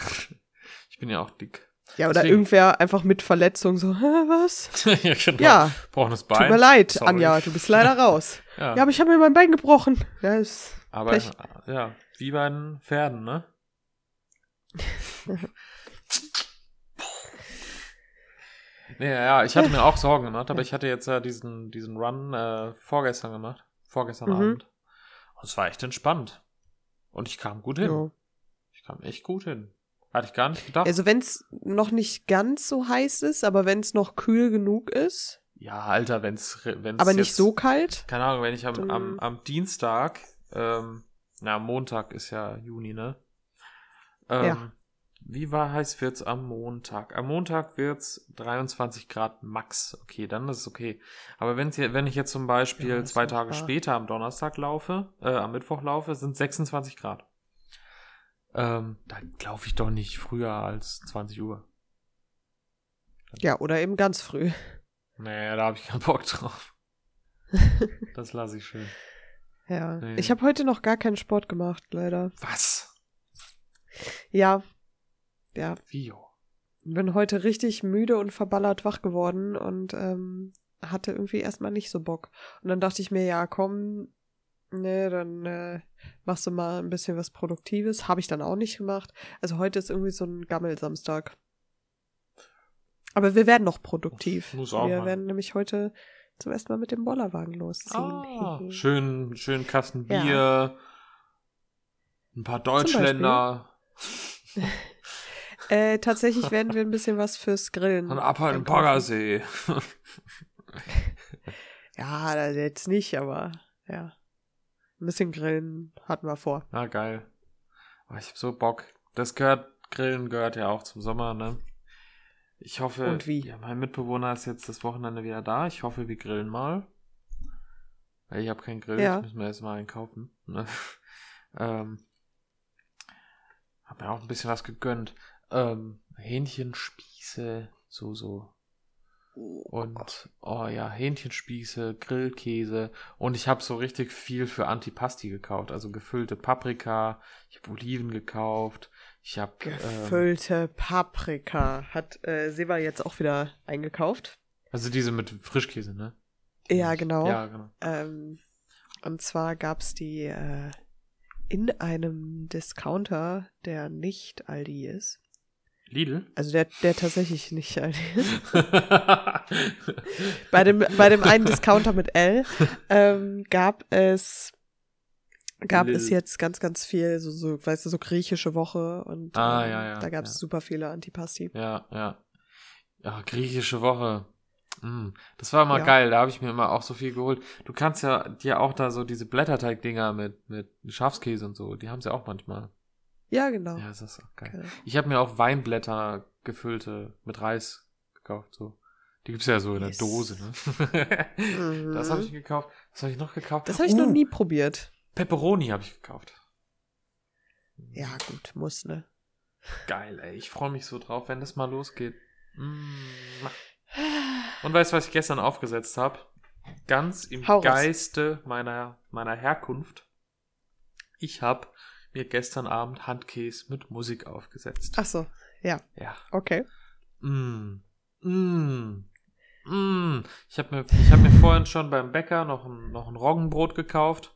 Ich bin ja auch dick. Ja, oder Deswegen- irgendwer einfach mit Verletzung so, Hä, was? ja, genau. Ja, Brauchen das Bein. tut mir leid, Sorry. Anja, du bist leider raus. Ja, Ja, aber ich habe mir mein Bein gebrochen. Ja, ist aber Pech. ja, wie bei den Pferden, ne? nee, ja, ich hatte mir auch Sorgen gemacht, aber ich hatte jetzt ja diesen, diesen Run äh, vorgestern gemacht. Vorgestern Mhm. Abend. Und es war echt entspannt. Und ich kam gut hin. ja. Ich kam echt gut hin. Hatte ich gar nicht gedacht. Also wenn es noch nicht ganz so heiß ist, aber wenn es noch kühl genug ist, ja, Alter, wenn's, wenn's aber nicht jetzt, so kalt. Keine Ahnung, wenn ich am, am, am Dienstag, ähm, na, Montag ist ja Juni, ne? Ähm, Ja. Wie war heiß wird's am Montag? Am Montag wird's 23 Grad max. Okay, dann ist es okay. Aber wenn's hier, wenn ich jetzt zum Beispiel Ja, zwei Tage später am Donnerstag laufe, äh, am Mittwoch laufe, sind 26 Grad. Ähm, da laufe ich doch nicht früher als 20 Uhr. Ja, oder eben ganz früh. Nee, da habe ich keinen Bock drauf. das lasse ich schön. Ja. Nee. Ich habe heute noch gar keinen Sport gemacht, leider. Was? Ja. Ja, Vio. bin heute richtig müde und verballert wach geworden und ähm, hatte irgendwie erstmal nicht so Bock. Und dann dachte ich mir, ja, komm, ne, dann äh, machst du mal ein bisschen was Produktives. Habe ich dann auch nicht gemacht. Also heute ist irgendwie so ein Gammelsamstag. Aber wir werden noch produktiv. Muss auch wir mal. werden nämlich heute zum ersten Mal mit dem Bollerwagen losziehen. Ah, schön, schön Kasten Ja. Bier. Ein paar Deutschländer. Äh, tatsächlich werden wir ein bisschen was fürs Grillen. Und ab halt im. Baggersee. Ja, jetzt nicht, aber ja. Ein bisschen grillen hatten wir vor. Na geil. Oh, ich hab so Bock. Das gehört, Grillen gehört ja auch zum Sommer, ne? Ich hoffe, Und wie? ja, mein Mitbewohner ist jetzt das Wochenende wieder da. Ich hoffe, wir grillen mal. Weil ich habe keinen Grill, Ja. ich müssen wir erst mal einkaufen. Ne? ähm, hab mir auch ein bisschen was gegönnt. Ähm, Hähnchenspieße, so, so. Und, oh ja, Hähnchenspieße, Grillkäse. Und ich habe so richtig viel für Antipasti gekauft. Also gefüllte Paprika, ich habe Oliven gekauft. Ich habe ähm, Gefüllte Paprika hat äh, Seva jetzt auch wieder eingekauft. also diese mit Frischkäse, ne? Ja, genau. Ja, genau. Ähm, und zwar gab's die äh, in einem Discounter, der nicht Aldi ist. Lidl? Also der, der tatsächlich nicht Aldi ist. bei, dem, bei dem einen Discounter mit L ähm, gab es gab Lil. es jetzt ganz, ganz viel, so, so, weißt du, so griechische Woche und Ah, ähm, ja, ja, da gab es ja. super viele Antipasti. ja, ja. Ja, griechische Woche. Mm, das war immer Ja. geil, da habe ich mir immer auch so viel geholt. Du kannst ja dir auch da so diese Blätterteig-Dinger mit, mit Schafskäse und so, die haben sie auch manchmal. Ja, genau. Ja, das ist auch geil. Genau. Ich habe mir auch Weinblätter gefüllte mit Reis gekauft, so. Die gibt's ja so in Yes. der Dose, ne? Mhm. Das habe ich gekauft. Was habe ich noch gekauft? Das habe ich noch Uh, nie probiert. Pepperoni habe ich gekauft. Ja, gut, muss, ne? Geil, ey. Ich freue mich so drauf, wenn das mal losgeht. Mm. Und weißt du, was ich gestern aufgesetzt habe? Ganz im Hau raus. Geiste meiner, meiner Herkunft. Ich habe mir gestern Abend Handkäse mit Musik aufgesetzt. Ach so, ja, Ja. okay. Mm. Mm. Mm. Ich habe mir, ich hab mir vorhin schon beim Bäcker noch ein, noch ein Roggenbrot gekauft.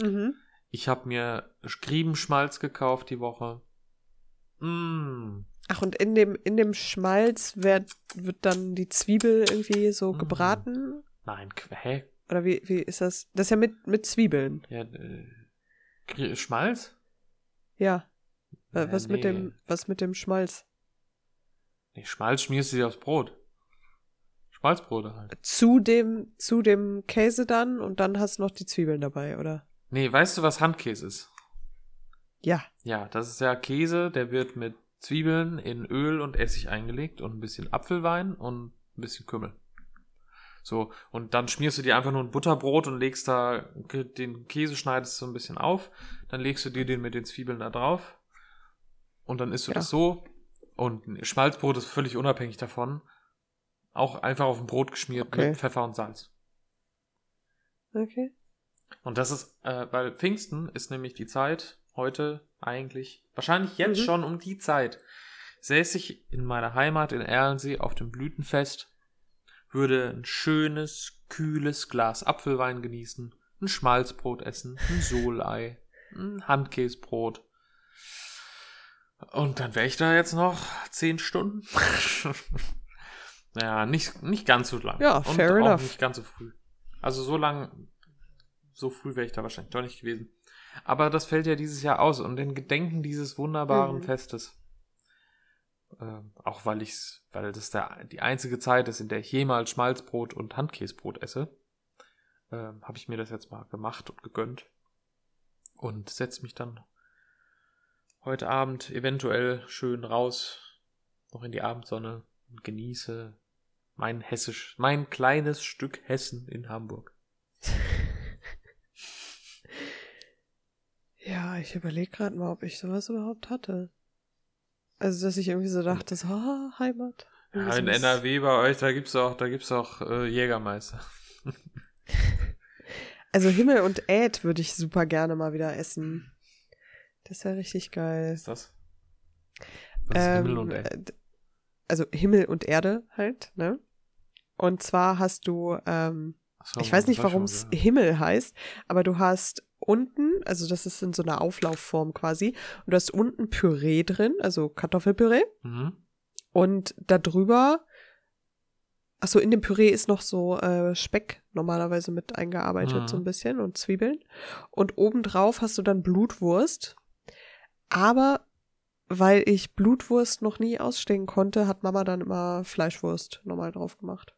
Mhm. Ich habe mir Griebenschmalz gekauft die Woche. Mm. Ach, und in dem, in dem Schmalz wird, wird dann die Zwiebel irgendwie so Mhm. gebraten? Nein, hä? Oder wie, wie ist das? Das ist ja mit, mit Zwiebeln. Ja, äh, Schmalz? Ja. Äh, was mit nee. dem, was mit dem Schmalz? Nee, Schmalz schmierst du dir aufs Brot. Schmalzbrote halt. Zu dem, zu dem Käse dann und dann hast du noch die Zwiebeln dabei, oder? Nee, weißt du, was Handkäse ist? Ja. Ja, das ist ja Käse, der wird mit Zwiebeln in Öl und Essig eingelegt und ein bisschen Apfelwein und ein bisschen Kümmel. So, und dann schmierst du dir einfach nur ein Butterbrot und legst da den Käse, schneidest so ein bisschen auf, dann legst du dir den mit den Zwiebeln da drauf und dann isst du Ja. das so. Und ein Schmalzbrot ist völlig unabhängig davon. Auch einfach auf dem Brot geschmiert Okay. mit Pfeffer und Salz. Okay. Und das ist, äh, weil Pfingsten ist nämlich die Zeit heute eigentlich, wahrscheinlich jetzt Mhm. schon um die Zeit, säße ich in meiner Heimat in Erlensee auf dem Blütenfest, würde ein schönes, kühles Glas Apfelwein genießen, ein Schmalzbrot essen, ein Solei, ein Handkäsebrot. Und dann wäre ich da jetzt noch zehn Stunden. naja, nicht, nicht ganz so lang. Ja, fair Und auch enough. nicht ganz so früh. Also so lang, so früh wäre ich da wahrscheinlich doch nicht gewesen. Aber das fällt ja dieses Jahr aus und in Gedenken dieses wunderbaren Mhm. Festes. Ähm, auch weil ich's, weil das der, die einzige Zeit ist, in der ich jemals Schmalzbrot und Handkäsebrot esse, ähm, habe ich mir das jetzt mal gemacht und gegönnt. Und setze mich dann heute Abend eventuell schön raus, noch in die Abendsonne und genieße mein hessisch, mein kleines Stück Hessen in Hamburg. Ja, ich überlege gerade mal, ob ich sowas überhaupt hatte. Also, dass ich irgendwie so dachte, so, ah, Heimat. Ja, in. NRW bei euch, da gibt's auch, da gibt's auch äh, Jägermeister. Also Himmel und Äd würde ich super gerne mal wieder essen. Das wäre richtig geil. Was ist das? Was ist Himmel und Ähm, Erde? äh, d- Also Himmel und Erde halt, ne? Und zwar hast du, ähm, so, ich weiß nicht, warum es. Himmel heißt, aber du hast unten, also das ist in so einer Auflaufform quasi, und du hast unten Püree drin, also Kartoffelpüree, Mhm. und da drüber, achso, in dem Püree ist noch so äh, Speck normalerweise mit eingearbeitet, Mhm. so ein bisschen, und Zwiebeln. Und obendrauf hast du dann Blutwurst. Aber weil ich Blutwurst noch nie ausstehen konnte, hat Mama dann immer Fleischwurst normal drauf gemacht.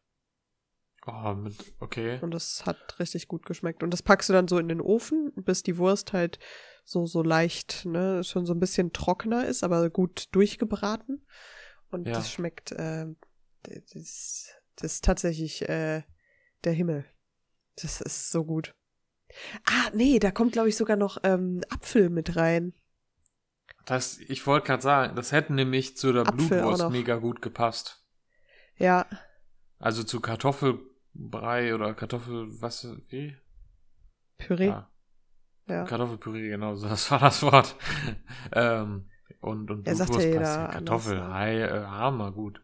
Oh, mit, okay. Und das hat richtig gut geschmeckt. Und das packst du dann so in den Ofen, bis die Wurst halt so, so leicht, ne, schon so ein bisschen trockener ist, aber gut durchgebraten. Und Ja. das schmeckt, äh, das, das ist tatsächlich äh, der Himmel. Das ist so gut. Ah, nee, da kommt, glaube ich, sogar noch ähm, Apfel mit rein. Das, ich wollte gerade sagen, das hätte nämlich zu der Apfel Blutwurst mega gut gepasst. Ja, Also zu Kartoffelbrei oder Kartoffel, was, wie? Püree. Ja, Ja. Kartoffelpüree, genau, so, das war das Wort. ähm, und, und Ja, sagt ja jeder anders, Kartoffel, ne? Ei, äh, Hammer, gut.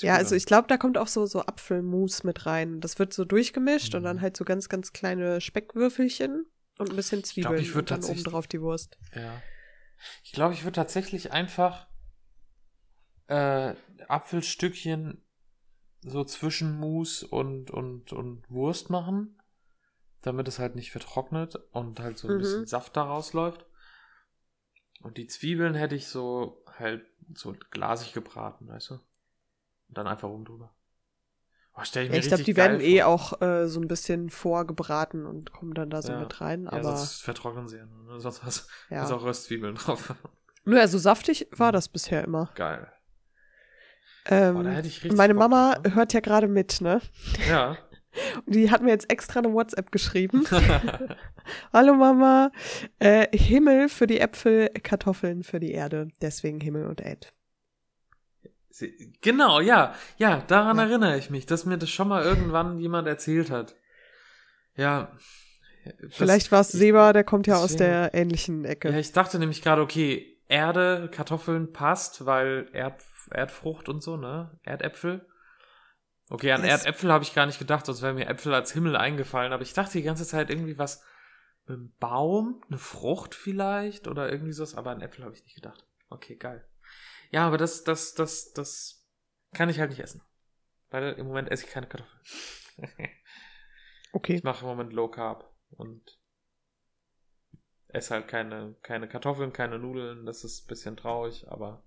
Ja, also an. ich glaube, da kommt auch so, so Apfelmus mit rein. Das wird so durchgemischt und Mhm. dann halt so ganz, ganz kleine Speckwürfelchen und ein bisschen Zwiebeln ich würd und dann oben drauf die Wurst. Ja. Ich glaube, ich würde tatsächlich einfach äh, Apfelstückchen so zwischen Mus und, und, und Wurst machen, damit es halt nicht vertrocknet und halt so ein Mhm. bisschen Saft daraus läuft. Und die Zwiebeln hätte ich so halt so glasig gebraten, weißt du? Und dann einfach oben drüber. Oh, stell ich Ja, mir ich glaube, die werden eh vor. auch äh, so ein bisschen vorgebraten und kommen dann da so Ja. mit rein. Ja, Aber sonst vertrocknen sie ja nur. Ne? Sonst hast ja. hast auch Röstzwiebeln drauf. Nö, also saftig war das bisher immer. Geil. Ähm, Oh, da hätte ich richtig meine Bock Mama ne? hört ja gerade mit, ne? Ja. Und die hat mir jetzt extra eine WhatsApp geschrieben. Hallo Mama, äh, Himmel für die Äpfel, Kartoffeln für die Erde. Deswegen Himmel und. Sie- genau, ja. Ja, daran Ja. erinnere ich mich, dass mir das schon mal irgendwann jemand erzählt hat. Ja. Vielleicht war es Seba, der kommt ja aus deswegen- der ähnlichen Ecke. Ja, ich dachte nämlich gerade, okay, Erde, Kartoffeln passt, weil Erd, Erdfrucht und so, ne? Erdäpfel. Okay, an Es- Erdäpfel habe ich gar nicht gedacht, sonst wäre mir Äpfel als Himmel eingefallen. Aber ich dachte die ganze Zeit irgendwie was mit einem Baum, eine Frucht vielleicht oder irgendwie sowas. Aber an Äpfel habe ich nicht gedacht. Okay, geil. Ja, aber das, das, das, das kann ich halt nicht essen. Weil im Moment esse ich keine Kartoffeln. Okay. Ich mache im Moment Low Carb und esse halt keine, keine Kartoffeln, keine Nudeln. Das ist ein bisschen traurig, aber.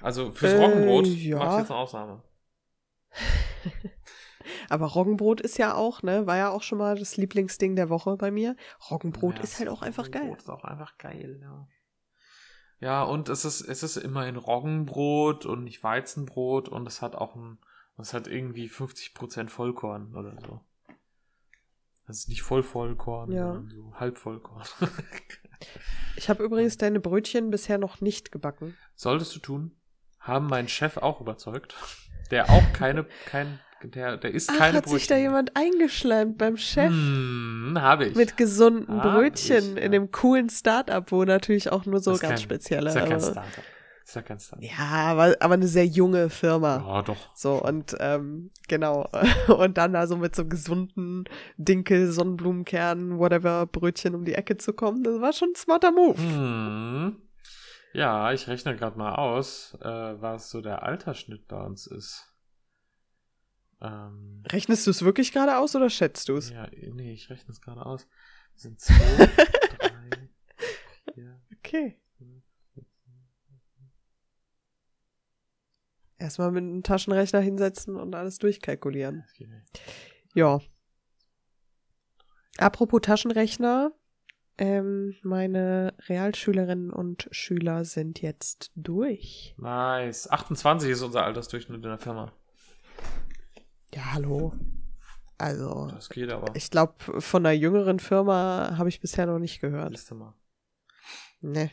Also fürs Äh, Roggenbrot ja. mache ich jetzt eine Ausnahme. Aber Roggenbrot ist ja auch, ne, war ja auch schon mal das Lieblingsding der Woche bei mir. Roggenbrot Ja, ist halt auch einfach geil. Roggenbrot ist auch einfach geil, ja. Ja, und es ist, es ist immerhin Roggenbrot und nicht Weizenbrot und es hat auch ein, es hat irgendwie 50% Vollkorn oder so. Das ist nicht voll Vollkorn, Ja. sondern so halb Vollkorn. Ich habe übrigens deine Brötchen bisher noch nicht gebacken. Solltest du tun. Haben meinen Chef auch überzeugt, der auch keine, kein, Der, der isst Ach, keine hat Brötchen. sich da jemand eingeschleimt beim Chef? Hm, habe ich. Mit gesunden Hab Brötchen ich, ja. in dem coolen Start-up, wo natürlich auch nur so ganz kein- spezielle. Ist ja kein Startup. Ist ja kein Startup. ja, aber, aber eine sehr junge Firma. Ja, doch. So, und ähm, genau. Und dann da so mit so gesunden Dinkel, Sonnenblumenkern, whatever, Brötchen um die Ecke zu kommen, das war schon ein smarter Move. Hm. Ja, ich rechne gerade mal aus, äh, was so der Altersschnitt bei uns ist. Ähm, Rechnest du es wirklich gerade aus oder schätzt du es? ja, nee, ich rechne es gerade aus. Das sind zwei, drei, vier, Okay. fünf, sechs, Erstmal mit einem Taschenrechner hinsetzen und alles durchkalkulieren. Ja. Apropos Taschenrechner, ähm, meine Realschülerinnen und Schüler sind jetzt durch. Nice. 28 ist unser Altersdurchschnitt in der Firma. Ja, hallo. Also, Das geht aber. ich glaube, von einer jüngeren Firma habe ich bisher noch nicht gehört. Liste mal. Ne.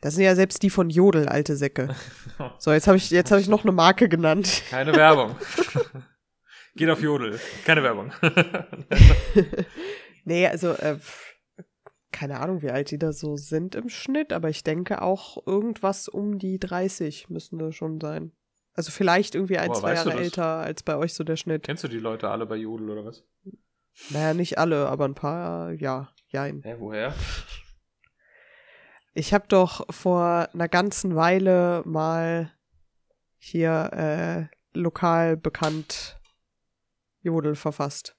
Das sind ja selbst die von Jodel, alte Säcke. So, jetzt habe ich, jetzt habe ich noch eine Marke genannt. Keine Werbung. Geht auf Jodel. Keine Werbung. nee, also, äh, keine Ahnung, wie alt die da so sind im Schnitt, aber ich denke auch irgendwas um die 30 müssen das schon sein. Also vielleicht irgendwie ein, Woher zwei Jahre älter als bei euch so der Schnitt. Kennst du die Leute alle bei Jodel oder was? Naja, nicht alle, aber ein paar, ja, jein. Hä, woher? Ich habe doch vor einer ganzen Weile mal hier äh, lokal bekannt Jodel verfasst.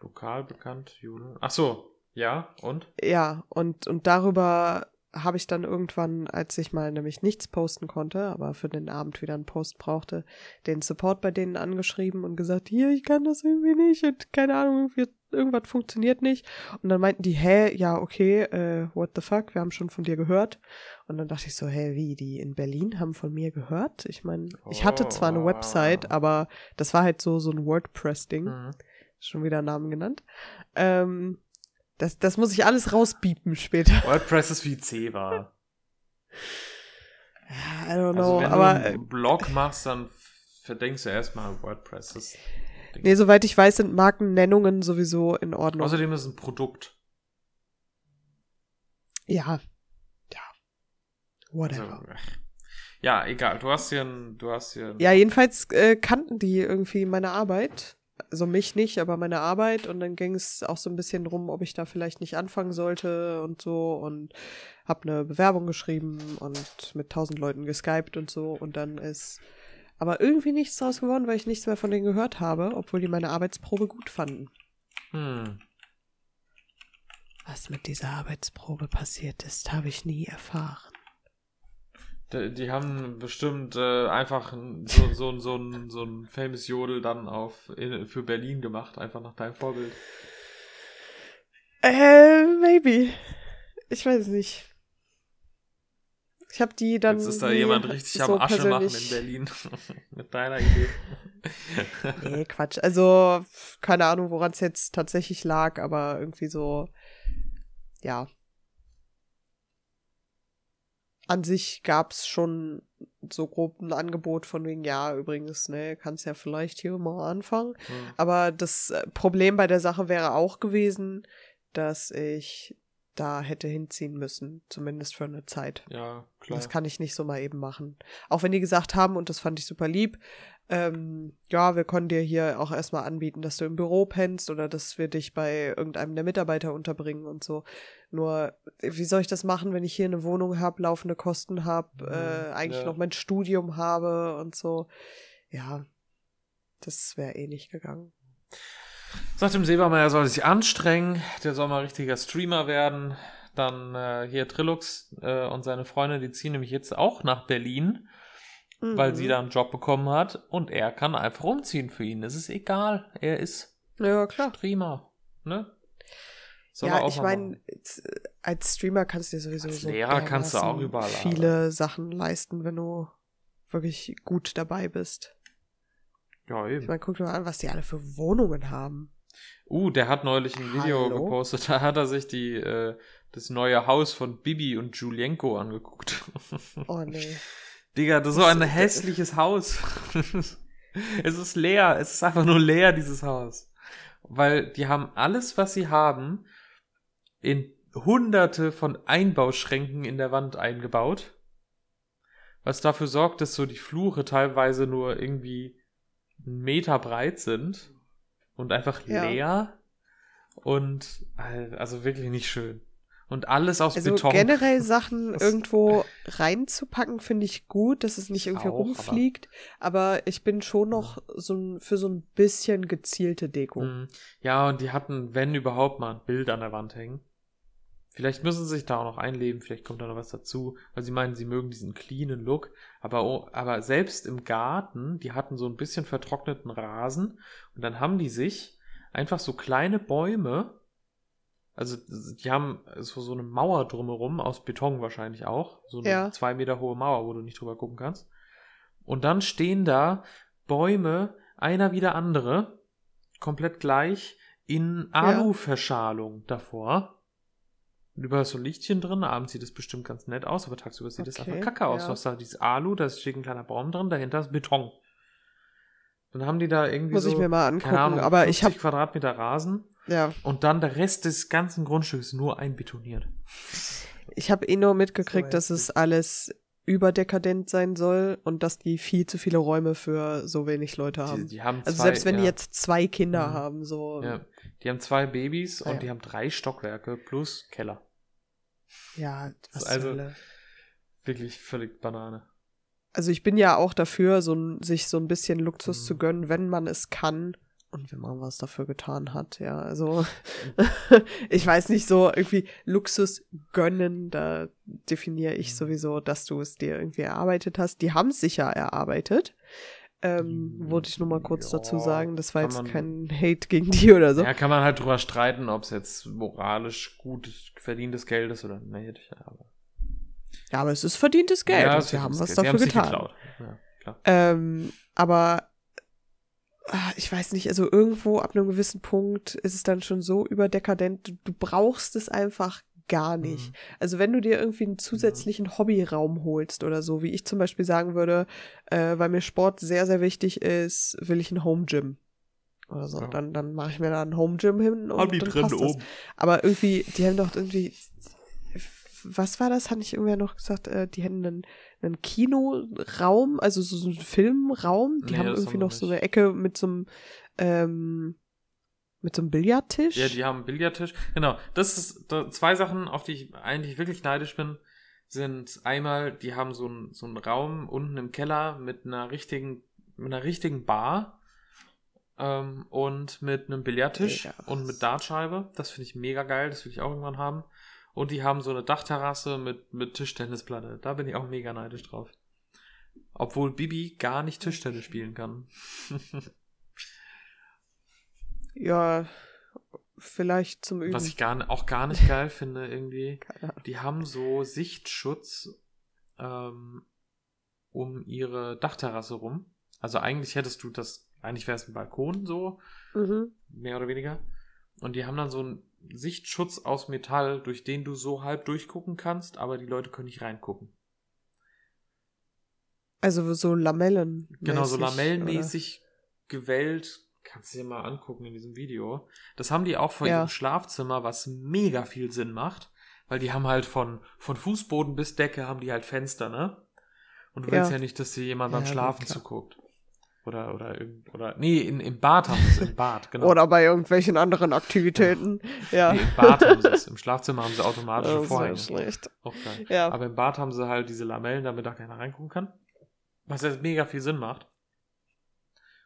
Lokal bekannt, Jodel. Ach so, ja, und? Ja, und, und darüber habe ich dann irgendwann, als ich mal nämlich nichts posten konnte, aber für den Abend wieder einen Post brauchte, den Support bei denen angeschrieben und gesagt, hier, ich kann das irgendwie nicht und keine Ahnung, irgendwas funktioniert nicht. Und dann meinten die, hä, ja, okay, äh, what the fuck, wir haben schon von dir gehört. Und dann dachte ich so, hä, wie, die in Berlin haben von mir gehört? Ich meine, ich hatte zwar eine Oh. Website, aber das war halt so, so ein WordPress-Ding Mhm. schon wieder Namen genannt. Ähm, das, das muss ich alles rausbiepen später. WordPress ist wie C war. I don't know, Also wenn aber du äh, einen Blog machst, dann verdenkst du erstmal WordPress. Das nee, soweit ich weiß, sind Markennennungen sowieso in Ordnung. Außerdem ist es ein Produkt. ja. Ja. Also, Whatever. ach. ja, egal. Du hast hier ein, du hast hier Ja, jedenfalls äh, kannten die irgendwie meine Arbeit. Also mich nicht, aber meine Arbeit. Und dann ging es auch so ein bisschen drum, ob ich da vielleicht nicht anfangen sollte und so. Und hab eine Bewerbung geschrieben und mit tausend Leuten geskypt und so. Und dann ist aber irgendwie nichts draus geworden, weil ich nichts mehr von denen gehört habe, obwohl die meine Arbeitsprobe gut fanden. hm. Was mit dieser Arbeitsprobe passiert ist, habe ich nie erfahren. Die, die haben bestimmt äh, einfach ein- so, so, so, ein, so ein famous Jodel dann auf in, für Berlin gemacht, einfach nach deinem Vorbild. Äh, maybe. Ich weiß nicht. Ich habe die dann. Jetzt ist da jemand richtig so am Asche machen in persönlich- Berlin mit deiner Idee. Nee, Quatsch. Also, keine Ahnung, woran es jetzt tatsächlich lag, aber irgendwie so, ja. An sich gab's schon so grob ein Angebot von wegen, ja, übrigens, ne, kannst ja vielleicht hier mal anfangen. Hm. Aber das äh, Problem bei der Sache wäre auch gewesen, dass ich da hätte hinziehen müssen, zumindest für eine Zeit. Ja, klar. Das kann ich nicht so mal eben machen. Auch wenn die gesagt haben, und das fand ich super lieb, ähm, ja, wir können dir hier auch erstmal anbieten, dass du im Büro pennst oder dass wir dich bei irgendeinem der Mitarbeiter unterbringen und so. Nur, wie soll ich das machen, wenn ich hier eine Wohnung habe, laufende Kosten habe, äh, Mhm, eigentlich ja. noch mein Studium habe und so. Ja, das wäre eh nicht gegangen. Sagt dem Sebermeier, er soll sich anstrengen, der soll mal richtiger Streamer werden. Dann äh, hier Trilux äh, und seine Freundin, die ziehen nämlich jetzt auch nach Berlin, weil Mhm. sie da einen Job bekommen hat und er kann einfach umziehen für ihn. Es ist egal, er ist Ja, klar. Streamer, ne? Soll ja, ich meine, als Streamer kannst du dir sowieso Als so Lehrer kannst du auch überall viele Sachen leisten, wenn du wirklich gut dabei bist. Ja, Ich eben. meine, guck dir mal an, was die alle für Wohnungen haben. Uh, der hat neulich ein Video Hallo? gepostet, da hat er sich die, äh, das neue Haus von Bibi und Julienko angeguckt. Oh nee. Digga, das ist so ein hässliches Haus. Es ist leer. Es ist einfach nur leer, dieses Haus. Weil die haben alles, was sie haben, in hunderte von Einbauschränken in der Wand eingebaut. Was dafür sorgt, dass so die Flure teilweise nur irgendwie einen Meter breit sind und einfach Ja. leer. Und äh, also wirklich nicht schön. Und alles aus Also Beton. generell Sachen irgendwo reinzupacken, finde ich gut, dass es nicht Ich irgendwie auch, aber- rumfliegt. Aber, ich bin schon noch so ein, für so ein bisschen gezielte Deko. Mhm. Ja, und die hatten, wenn überhaupt, mal ein Bild an der Wand hängen. Vielleicht müssen sie sich da auch noch einleben, vielleicht kommt da noch was dazu, weil sie meinen, sie mögen diesen cleanen Look. Aber, oh, aber selbst im Garten, die hatten so ein bisschen vertrockneten Rasen und dann haben die sich einfach so kleine Bäume, also die haben so, so eine Mauer drumherum, aus Beton wahrscheinlich auch, so eine Ja. zwei Meter hohe Mauer, wo du nicht drüber gucken kannst. Und dann stehen da Bäume, einer wie der andere, komplett gleich, in Aluverschalung davor. Und überall so ein Lichtchen drin, abends sieht es bestimmt ganz nett aus, aber tagsüber sieht es Okay, einfach kacke aus. ja. Du hast da dieses Alu, da steht ein kleiner Baum drin, dahinter ist Beton. Dann haben die da irgendwie Muss so, ich mir mal angucken. keine Ahnung, aber 50 ich habe, Quadratmeter Rasen ja, und dann der Rest des ganzen Grundstücks nur einbetoniert. ich habe eh nur mitgekriegt, So dass es alles überdekadent sein soll und dass die viel zu viele Räume für so wenig Leute Die, haben. die haben also zwei, selbst wenn ja, die jetzt zwei Kinder Mhm. haben, so, ja, die haben zwei Babys Ah, und ja. die haben drei Stockwerke plus Keller. ja, was Also- Hölle. Wirklich völlig Banane. Also ich bin ja auch dafür, so sich so ein bisschen Luxus Mhm. zu gönnen, wenn man es kann und wenn man was dafür getan hat, ja. Also ich weiß nicht so irgendwie Luxus gönnen, da definiere ich Mhm. sowieso, dass du es dir irgendwie erarbeitet hast. Die haben es sicher erarbeitet. Ähm, Mhm. wollte ich nur mal kurz dazu Ja, sagen. Das war jetzt man- kein Hate gegen die oder so. Ja, kann man halt drüber streiten, ob es jetzt moralisch gut verdientes Geld ist oder nicht. Aber Ja, aber es ist verdientes Geld Ja, sie wird haben was Geld. Dafür getan. Ja. Ähm, aber ich weiß nicht, also irgendwo ab einem gewissen Punkt ist es dann schon so überdekadent, du, brauchst es einfach gar nicht. Mhm. Also wenn du dir irgendwie einen zusätzlichen Hobbyraum holst oder so, wie ich zum Beispiel sagen würde, äh, weil mir Sport sehr, sehr wichtig ist, will ich ein Home Gym. Oder so. Ja. Dann, dann mache ich mir da ein Home Gym hin und Haben die dann drin passt das. oben. Aber irgendwie, die haben doch irgendwie, was war das? Hat nicht irgendwer noch gesagt, äh, die hätten einen, einen Kinoraum, also so, so einen Filmraum. Die Nee, haben irgendwie haben noch wir so nicht. eine Ecke mit so einem, ähm, mit so einem Billardtisch. Ja, die haben einen Billardtisch. Genau. Das ist da, zwei Sachen, auf die ich eigentlich wirklich neidisch bin, sind einmal, die haben so einen so einen Raum unten im Keller mit einer richtigen, mit einer richtigen Bar ähm, und mit einem Billardtisch Mega. und mit Dartscheibe. Das finde ich mega geil. Das will ich auch irgendwann haben. Und die haben so eine Dachterrasse mit, mit Tischtennisplatte. Da bin ich auch mega neidisch drauf. Obwohl Bibi gar nicht Tischtennis spielen kann. ja, vielleicht zum Üben. Was ich gar, auch gar nicht geil finde, irgendwie. Die haben so Sichtschutz ähm, um ihre Dachterrasse rum. Also eigentlich hättest du das, eigentlich wäre es ein Balkon so, Mhm. mehr oder weniger. Und die haben dann so einen Sichtschutz aus Metall, durch den du so halb durchgucken kannst, aber die Leute können nicht reingucken. Also so Lamellen. Genau, so lamellenmäßig gewellt. Kannst du dir mal angucken in diesem Video. Das haben die auch vor Ja. ihrem Schlafzimmer, was mega viel Sinn macht. Weil die haben halt von, von Fußboden bis Decke haben die halt Fenster, ne? Und du willst Ja. ja nicht, dass dir jemand Ja, beim gut, Schlafen zuguckt. Oder, oder, irgend- oder, nee, in, im Bad haben sie es, im Bad, genau. Oder bei irgendwelchen anderen Aktivitäten. Ja. Nee, im Bad haben sie es. Im Schlafzimmer haben sie automatische Das ist Vorhänge. ja schlecht. Auch geil. Ja. Aber im Bad haben sie halt diese Lamellen, damit da keiner reingucken kann. Was jetzt mega viel Sinn macht.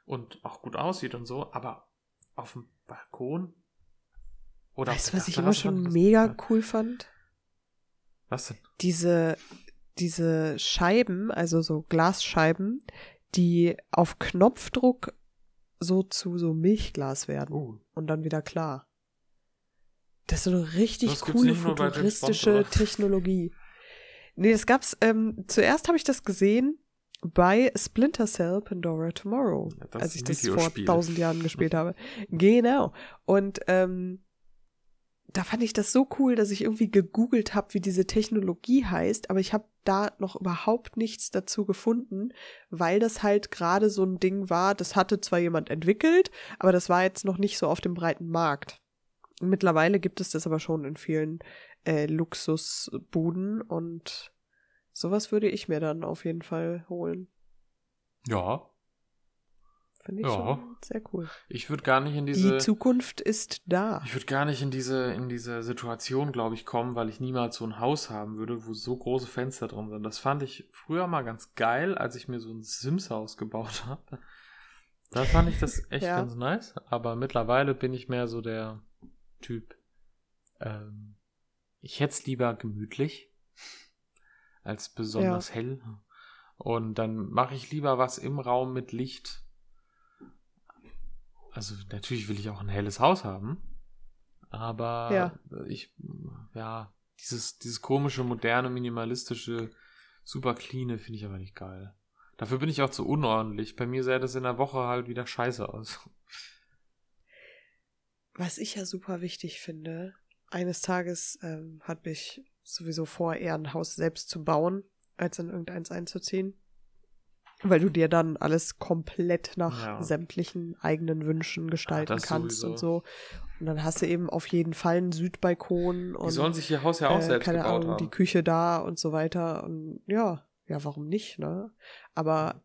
Und auch gut aussieht und so. Aber auf dem Balkon oder Weißt du, was ich immer schon fand das- mega Ja. cool fand? Was denn? Diese, diese Scheiben, also so Glasscheiben, die auf Knopfdruck so zu so Milchglas werden Oh. und dann wieder klar. Das ist so eine richtig Das coole futuristische? Technologie. Nee, das gab's, ähm, zuerst habe ich das gesehen bei Splinter Cell Pandora Tomorrow, Ja, als ich das vor tausend Jahren gespielt habe. Genau. Und ähm, da fand ich das so cool, dass ich irgendwie gegoogelt habe, wie diese Technologie heißt, aber ich habe da noch überhaupt nichts dazu gefunden, weil das halt gerade so ein Ding war, das hatte zwar jemand entwickelt, aber das war jetzt noch nicht so auf dem breiten Markt. Mittlerweile gibt es das aber schon in vielen äh, Luxusbuden und sowas würde ich mir dann auf jeden Fall holen. Ja. Finde ich Ja. schon sehr cool. Ich würde gar nicht in diese. Die Zukunft ist da. Ich würde gar nicht in diese, in diese Situation, glaube ich, kommen, weil ich niemals so ein Haus haben würde, wo so große Fenster drin sind. Das fand ich früher mal ganz geil, als ich mir so ein Sims-Haus gebaut habe. Da fand ich das echt Ja. ganz nice. Aber mittlerweile bin ich mehr so der Typ. Ähm, ich hätte es lieber gemütlich als besonders hell. Und dann mache ich lieber was im Raum mit Licht. Also natürlich will ich auch ein helles Haus haben. Aber Ja. ich, ja, dieses, dieses komische, moderne, minimalistische, super cleane finde ich aber nicht geil. Dafür bin ich auch zu unordentlich. Bei mir sähe das in der Woche halt wieder scheiße aus. Was ich ja super wichtig finde, eines Tages ähm, hat mich sowieso vor, eher ein Haus selbst zu bauen, als in irgendeins einzuziehen. Weil du dir dann alles komplett nach Ja. sämtlichen eigenen Wünschen gestalten das kannst sowieso. und so. Und dann hast du eben auf jeden Fall einen Südbalkon Die und sollen sich ihr Haus ja auch äh, selbst keine Ahnung, die haben. Küche da und so weiter. Und ja, ja, warum nicht, ne? Aber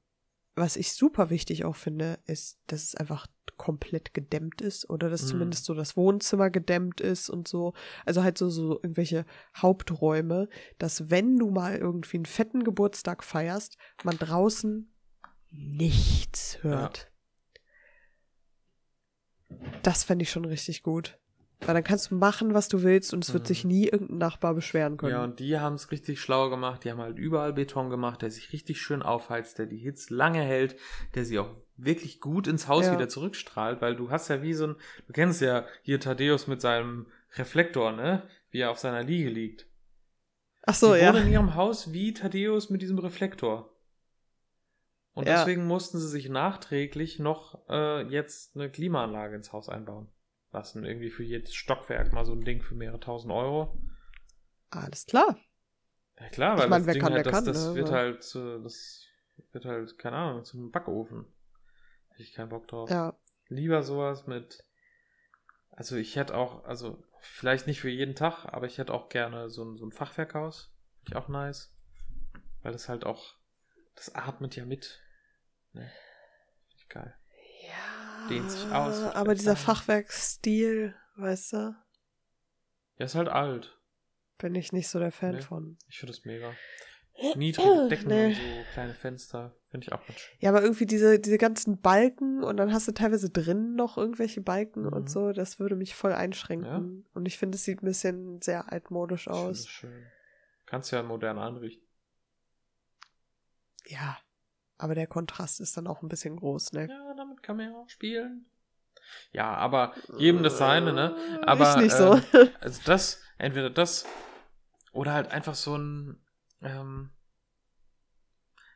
was ich super wichtig auch finde, ist, dass es einfach komplett gedämmt ist oder dass Mhm. zumindest so das Wohnzimmer gedämmt ist und so. Also halt so, so irgendwelche Haupträume, dass wenn du mal irgendwie einen fetten Geburtstag feierst, man draußen nichts hört. Das fände ich schon richtig gut. Weil dann kannst du machen, was du willst und es wird Mhm. sich nie irgendein Nachbar beschweren können. Ja, und die haben es richtig schlau gemacht. Die haben halt überall Beton gemacht, der sich richtig schön aufheizt, der die Hitze lange hält, der sie auch wirklich gut ins Haus Ja. wieder zurückstrahlt, weil du hast ja wie so ein, du kennst ja hier Thaddeus mit seinem Reflektor, ne? Wie er auf seiner Liege liegt. Ach so, die ja. wohnen in ihrem Haus wie Thaddeus mit diesem Reflektor. Und Ja. deswegen mussten sie sich nachträglich noch äh, jetzt eine Klimaanlage ins Haus einbauen lassen. Irgendwie für jedes Stockwerk mal so ein Ding für mehrere tausend Euro. Alles klar. Ja klar, Ich weil mein, das Ding kann, halt, das, kann, das ne, wird halt, das wird halt, keine Ahnung, zu einem Backofen. Hätte ich keinen Bock drauf. Ja. Lieber sowas mit, also ich hätte auch, also vielleicht nicht für jeden Tag, aber ich hätte auch gerne so ein, so ein Fachwerkhaus. Finde ich auch nice. Weil das halt auch, das atmet ja mit. Ne? Finde ich geil. Ja. Dehnt sich aus, wird Aber dieser. Fachwerkstil, weißt du, Ja, ist halt alt. bin ich nicht so der Fan Nee. von. Ich finde das mega. Niedrige Decken Nee. und so kleine Fenster. Finde ich auch ganz schön. Ja, aber irgendwie diese, diese ganzen Balken und dann hast du teilweise drinnen noch irgendwelche Balken Mhm. und so, das würde mich voll einschränken. Und ich finde, es sieht ein bisschen sehr altmodisch Ich aus. schön. Kannst ja modern einrichten. Ja. Aber der Kontrast ist dann auch ein bisschen groß, ne? Ja, damit kann man ja auch spielen. Ja, aber jedem das seine, ne? Aber ich nicht so. ähm, also das, entweder das oder halt einfach so ein, ähm,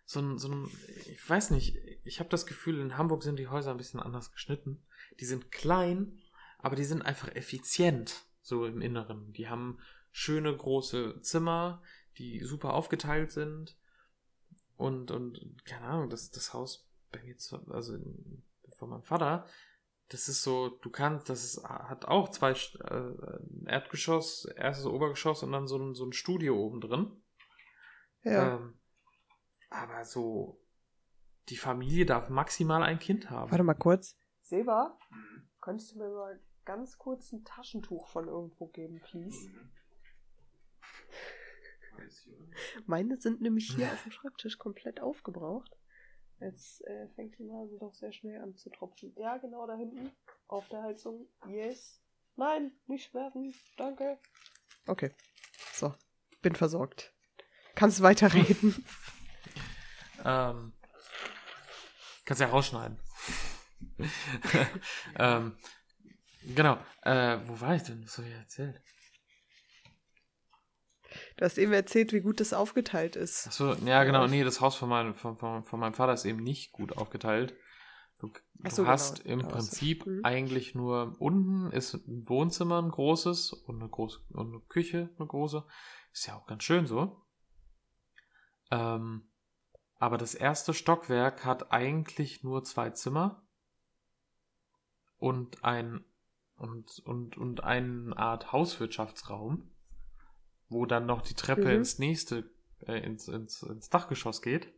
so ein, so ein, ich weiß nicht, ich habe das Gefühl, in Hamburg sind die Häuser ein bisschen anders geschnitten. Die sind klein, aber die sind einfach effizient, so im Inneren. Die haben schöne große Zimmer, die super aufgeteilt sind. Und, und keine Ahnung, das, das Haus bei mir, zu, also in, von meinem Vater, das ist so, du kannst, das ist, hat auch zwei äh, ein Erdgeschoss, erstes Obergeschoss und dann so ein, so ein Studio oben drin. ja. Ähm, aber so, die Familie darf maximal ein Kind haben. Warte mal kurz. Seba, könntest du mir mal ganz kurz ein Taschentuch von irgendwo geben, please? Meine sind nämlich hier auf dem Schreibtisch komplett aufgebraucht. Jetzt äh, fängt die Nase doch sehr schnell an zu tropfen. Ja, genau da hinten. Auf der Heizung. Yes. Nein, nicht werfen. Danke. Okay. So. Bin versorgt. Kannst weiterreden. Ähm, kannst ja rausschneiden. ähm, genau. Äh, wo war ich denn? Was habe ich erzählt? Du hast eben erzählt, wie gut das aufgeteilt ist. Achso, ja, genau. Nee, das Haus von, meinem von, von, von meinem Vater ist eben nicht gut aufgeteilt. Du, Ach du so, hast genau, im Prinzip Mhm. eigentlich nur unten ist ein Wohnzimmer, ein großes und eine große und eine Küche, eine große. Ist ja auch ganz schön so. Ähm, aber das erste Stockwerk hat eigentlich nur zwei Zimmer und ein und, und, und eine Art Hauswirtschaftsraum, wo dann noch die Treppe Mhm. ins nächste, äh, ins, ins, ins Dachgeschoss geht.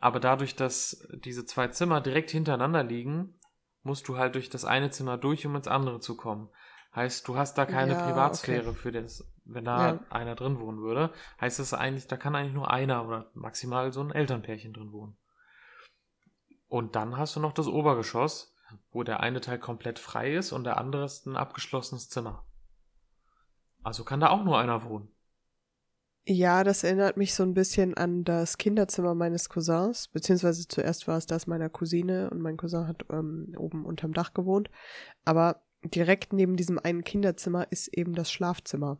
Aber dadurch, dass diese zwei Zimmer direkt hintereinander liegen, musst du halt durch das eine Zimmer durch, um ins andere zu kommen. Heißt, du hast da keine Ja, Privatsphäre okay. für das, wenn da Ja. einer drin wohnen würde. Heißt es eigentlich, da kann eigentlich nur einer oder maximal so ein Elternpärchen drin wohnen. Und dann hast du noch das Obergeschoss, wo der eine Teil komplett frei ist und der andere ist ein abgeschlossenes Zimmer. Also kann da auch nur einer wohnen. Ja, das erinnert mich so ein bisschen an das Kinderzimmer meines Cousins, beziehungsweise zuerst war es das meiner Cousine und mein Cousin hat ähm, oben unterm Dach gewohnt. Aber direkt neben diesem einen Kinderzimmer ist eben das Schlafzimmer.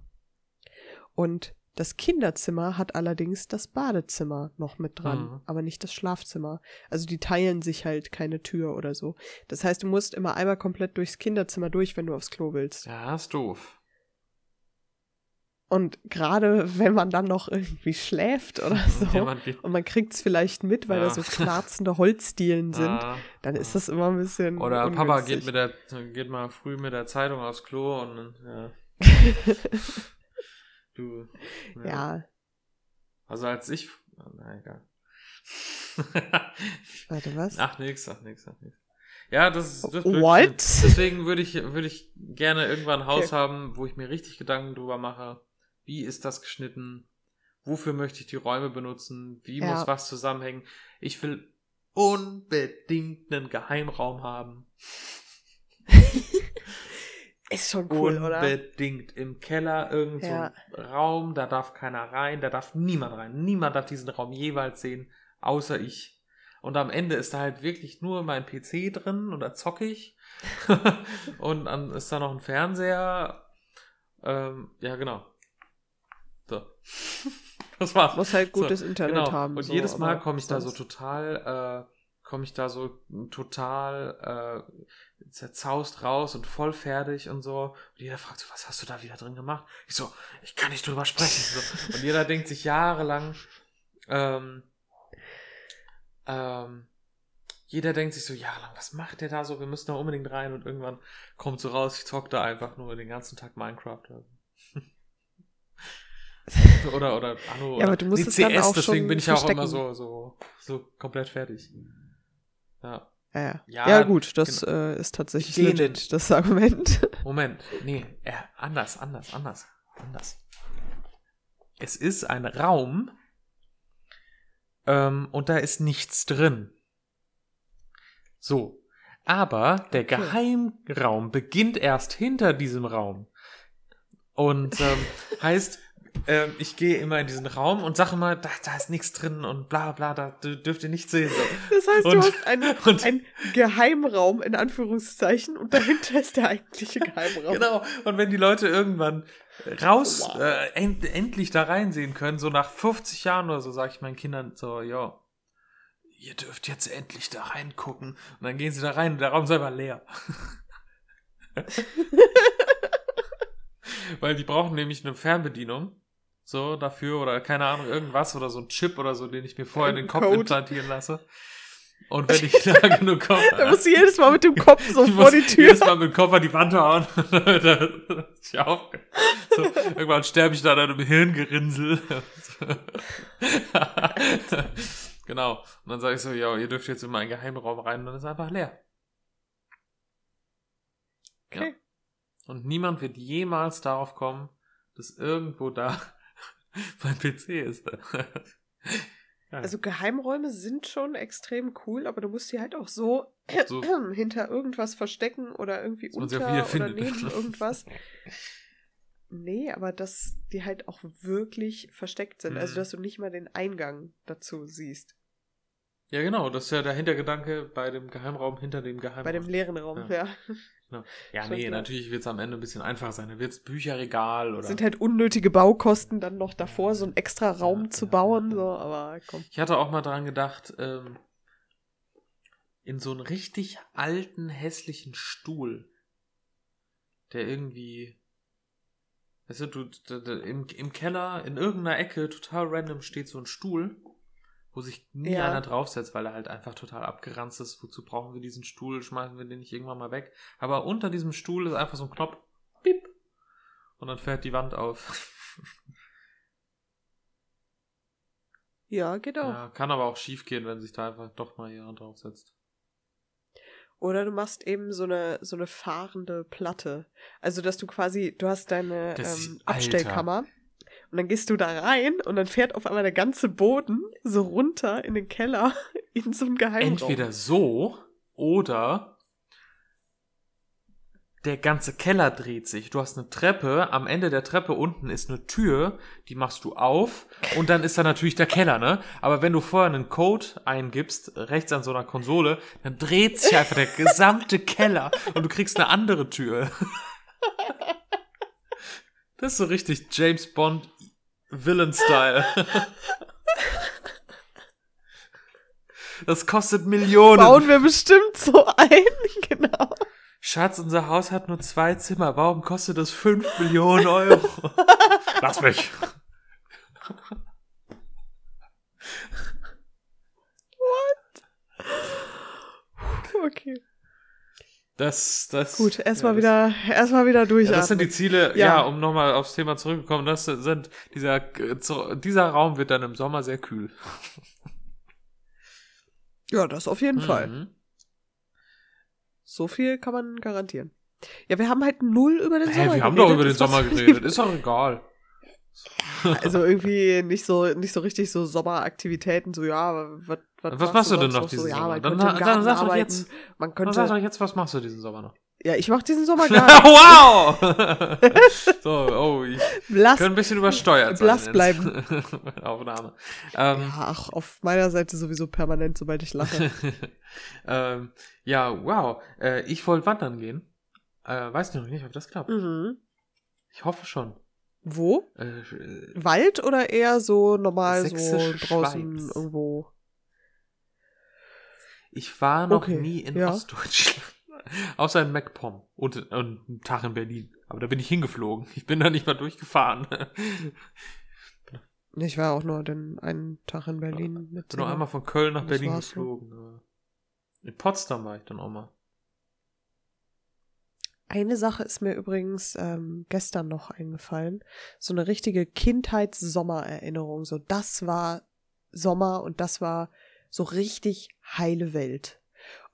Und das Kinderzimmer hat allerdings das Badezimmer noch mit dran, Mhm. aber nicht das Schlafzimmer. Also die teilen sich halt keine Tür oder so. Das heißt, du musst immer einmal komplett durchs Kinderzimmer durch, wenn du aufs Klo willst. Ja, ist doof. Und gerade wenn man dann noch irgendwie schläft oder so geht, und man kriegt es vielleicht mit, weil Ja. da so knarzende Holzdielen sind, Ah, dann ist das immer ein bisschen. Oder Papa ungünstig. geht mit der geht mal früh mit der Zeitung aufs Klo und ja. du. ja, Also als ich. Na egal. warte, was? ach nix, ach nix, ach nix. Ja, das ist. Das What? Deswegen würde ich, würde ich gerne irgendwann ein Haus Okay. haben, wo ich mir richtig Gedanken drüber mache. Wie ist das geschnitten? Wofür möchte ich die Räume benutzen? Wie Ja. muss was zusammenhängen? Ich will unbedingt einen Geheimraum haben. Ist schon cool, oder? Unbedingt. Im Keller irgend so Ja. Raum, da darf keiner rein, da darf niemand rein. Niemand darf diesen Raum jeweils sehen, außer ich. Und am Ende ist da halt wirklich nur mein PC drin und da zocke ich. und dann ist da noch ein Fernseher. Ähm, ja, genau. So. Das war's. Muss halt So, gutes Internet genau. haben. Und so, jedes Mal komme ich da so total, äh, komme ich da so total äh, zerzaust raus und voll fertig und so. Und jeder fragt so, was hast du da wieder drin gemacht? Ich so, ich kann nicht drüber sprechen. So. Und jeder denkt sich jahrelang, ähm, ähm, jeder denkt sich so, jahrelang, was macht der da so? Wir müssen da unbedingt rein und irgendwann kommt so raus, ich zock da einfach nur den ganzen Tag Minecraft. Oder, so. oder, oder Anno. Ja, aber du musst nee, es dann CS, auch deswegen schon bin ich ja auch immer so, so, so komplett fertig. Ja. Ja, ja. Ja, ja, gut, das genau. äh, ist tatsächlich legit, das Argument. Moment, nee, äh, anders, anders, anders, anders. Es ist ein Raum ähm, und da ist nichts drin. So. Aber der Okay. Geheimraum beginnt erst hinter diesem Raum. Und ähm, heißt, ähm, ich gehe immer in diesen Raum und sage immer, da, da ist nichts drin und bla bla, da dürft ihr nichts sehen. So. Das heißt, Und- du hast einen, und- einen Geheimraum in Anführungszeichen und dahinter ist der eigentliche Geheimraum. Genau. Und wenn die Leute irgendwann raus, Wow. äh, end, endlich da reinsehen können, so nach 50 Jahren oder so, sage ich meinen Kindern so, ja, ihr dürft jetzt endlich da reingucken. Und dann gehen sie da rein und der Raum ist einfach leer. Weil die brauchen nämlich eine Fernbedienung. So, dafür oder keine Ahnung, irgendwas oder so ein Chip oder so, den ich mir vorher in den Kopf Code. implantieren lasse. Und wenn ich da genug komme. Da musst du jedes Mal mit dem Kopf so Ich vor muss die Tür. Jedes Mal mit dem Kopf an die Wand hauen. Ich auf. So, irgendwann sterbe ich da dann im Hirngerinnsel. genau. Und dann sage ich so, ja, ihr dürft jetzt in meinen Geheimraum rein und dann ist er einfach leer. Okay. Und niemand wird jemals darauf kommen, dass irgendwo da mein PC ist. Also Geheimräume sind schon extrem cool, aber du musst sie halt auch so, So. hinter irgendwas verstecken oder irgendwie unter oder wiederfindet. neben irgendwas. Nee, aber dass die halt auch wirklich versteckt sind. Also Mhm. dass du nicht mal den Eingang dazu siehst. ja, genau. Das ist ja der Hintergedanke bei dem Geheimraum hinter dem Geheimraum. Bei dem leeren Raum, Ja. ja. Ja, Schon nee, klar. natürlich wird es am Ende ein bisschen einfacher sein. Da wird es Bücherregal oder. Sind halt unnötige Baukosten, dann noch davor so einen extra Raum Ja, zu ja, bauen, ja. so, aber komm. ich hatte auch mal dran gedacht, ähm, in so einen richtig alten, hässlichen Stuhl, der irgendwie, weißt du, du d- d- im, im Keller, in irgendeiner Ecke, total random steht so ein Stuhl, wo sich nie Ja. einer draufsetzt, weil er halt einfach total abgeranzt ist. Wozu brauchen wir diesen Stuhl? Schmeißen wir den nicht irgendwann mal weg? Aber unter diesem Stuhl ist einfach so ein Knopf, piep, und dann fährt die Wand auf. Ja, geht auch. Ja, kann aber auch schief gehen, wenn sich da einfach doch mal jemand draufsetzt. Oder du machst eben so eine, so eine fahrende Platte. Also, dass du quasi, du hast deine Das- ähm, Alter. Und dann gehst du da rein und dann fährt auf einmal der ganze Boden so runter in den Keller in so einen Geheimraum. Entweder so oder der ganze Keller dreht sich. Du hast eine Treppe, am Ende der Treppe unten ist eine Tür, die machst du auf und dann ist da natürlich der Keller, ne? Aber wenn du vorher einen Code eingibst, rechts an so einer Konsole, dann dreht sich einfach der gesamte Keller und du kriegst eine andere Tür. Das ist so richtig James Bond Villain-Style. Das kostet Millionen. Bauen wir bestimmt so ein, genau. Schatz, unser Haus hat nur zwei Zimmer. Warum kostet das 5 Millionen Euro? Lass mich. Okay. Das, das. Gut, erstmal ja, wieder, erstmal wieder Das, durchatmen. ja, das sind die Ziele, ja, Ja. um nochmal aufs Thema zurückzukommen. Das sind, dieser, dieser Raum wird dann im Sommer sehr kühl. ja, das auf jeden Fall. Mhm. So viel kann man garantieren. Ja, wir haben halt null über den Hä, Sommer wir haben geredet. doch über den Sommer so geredet. Ist doch egal. Also irgendwie nicht so, nicht so richtig so Sommeraktivitäten, so ja, was, Was machst du denn noch diesen so, ja, Sommer? man Dann- dann Garten sag doch jetzt. man Was könnte, sag doch jetzt, was machst du diesen Sommer noch? ja, ich mach diesen Sommer gar nicht. wow! so, oh, ich Blass, ein bisschen übersteuert sein. blass bleiben. Aufnahme. Ähm, ja, ach, auf meiner Seite sowieso permanent, sobald ich lache. ähm, ja, wow. Äh, ich wollte wandern gehen. Äh, weiß noch nicht, ob das klappt. mhm. Ich hoffe schon. Wo? Äh, äh, Wald oder eher so normal so draußen Schweiz. irgendwo? Ich war noch Okay, nie in ja. Ostdeutschland. Außer in MacPom und, und einen Tag in Berlin. Aber da bin ich hingeflogen. Ich bin da nicht mal durchgefahren. Ich war auch nur den einen Tag in Berlin mit bin nur einmal von Köln nach Berlin so. geflogen. In Potsdam war ich dann auch mal. Eine Sache ist mir übrigens ähm, gestern noch eingefallen. So eine richtige Kindheits-Sommererinnerung. So, das war Sommer und das war so richtig heile Welt.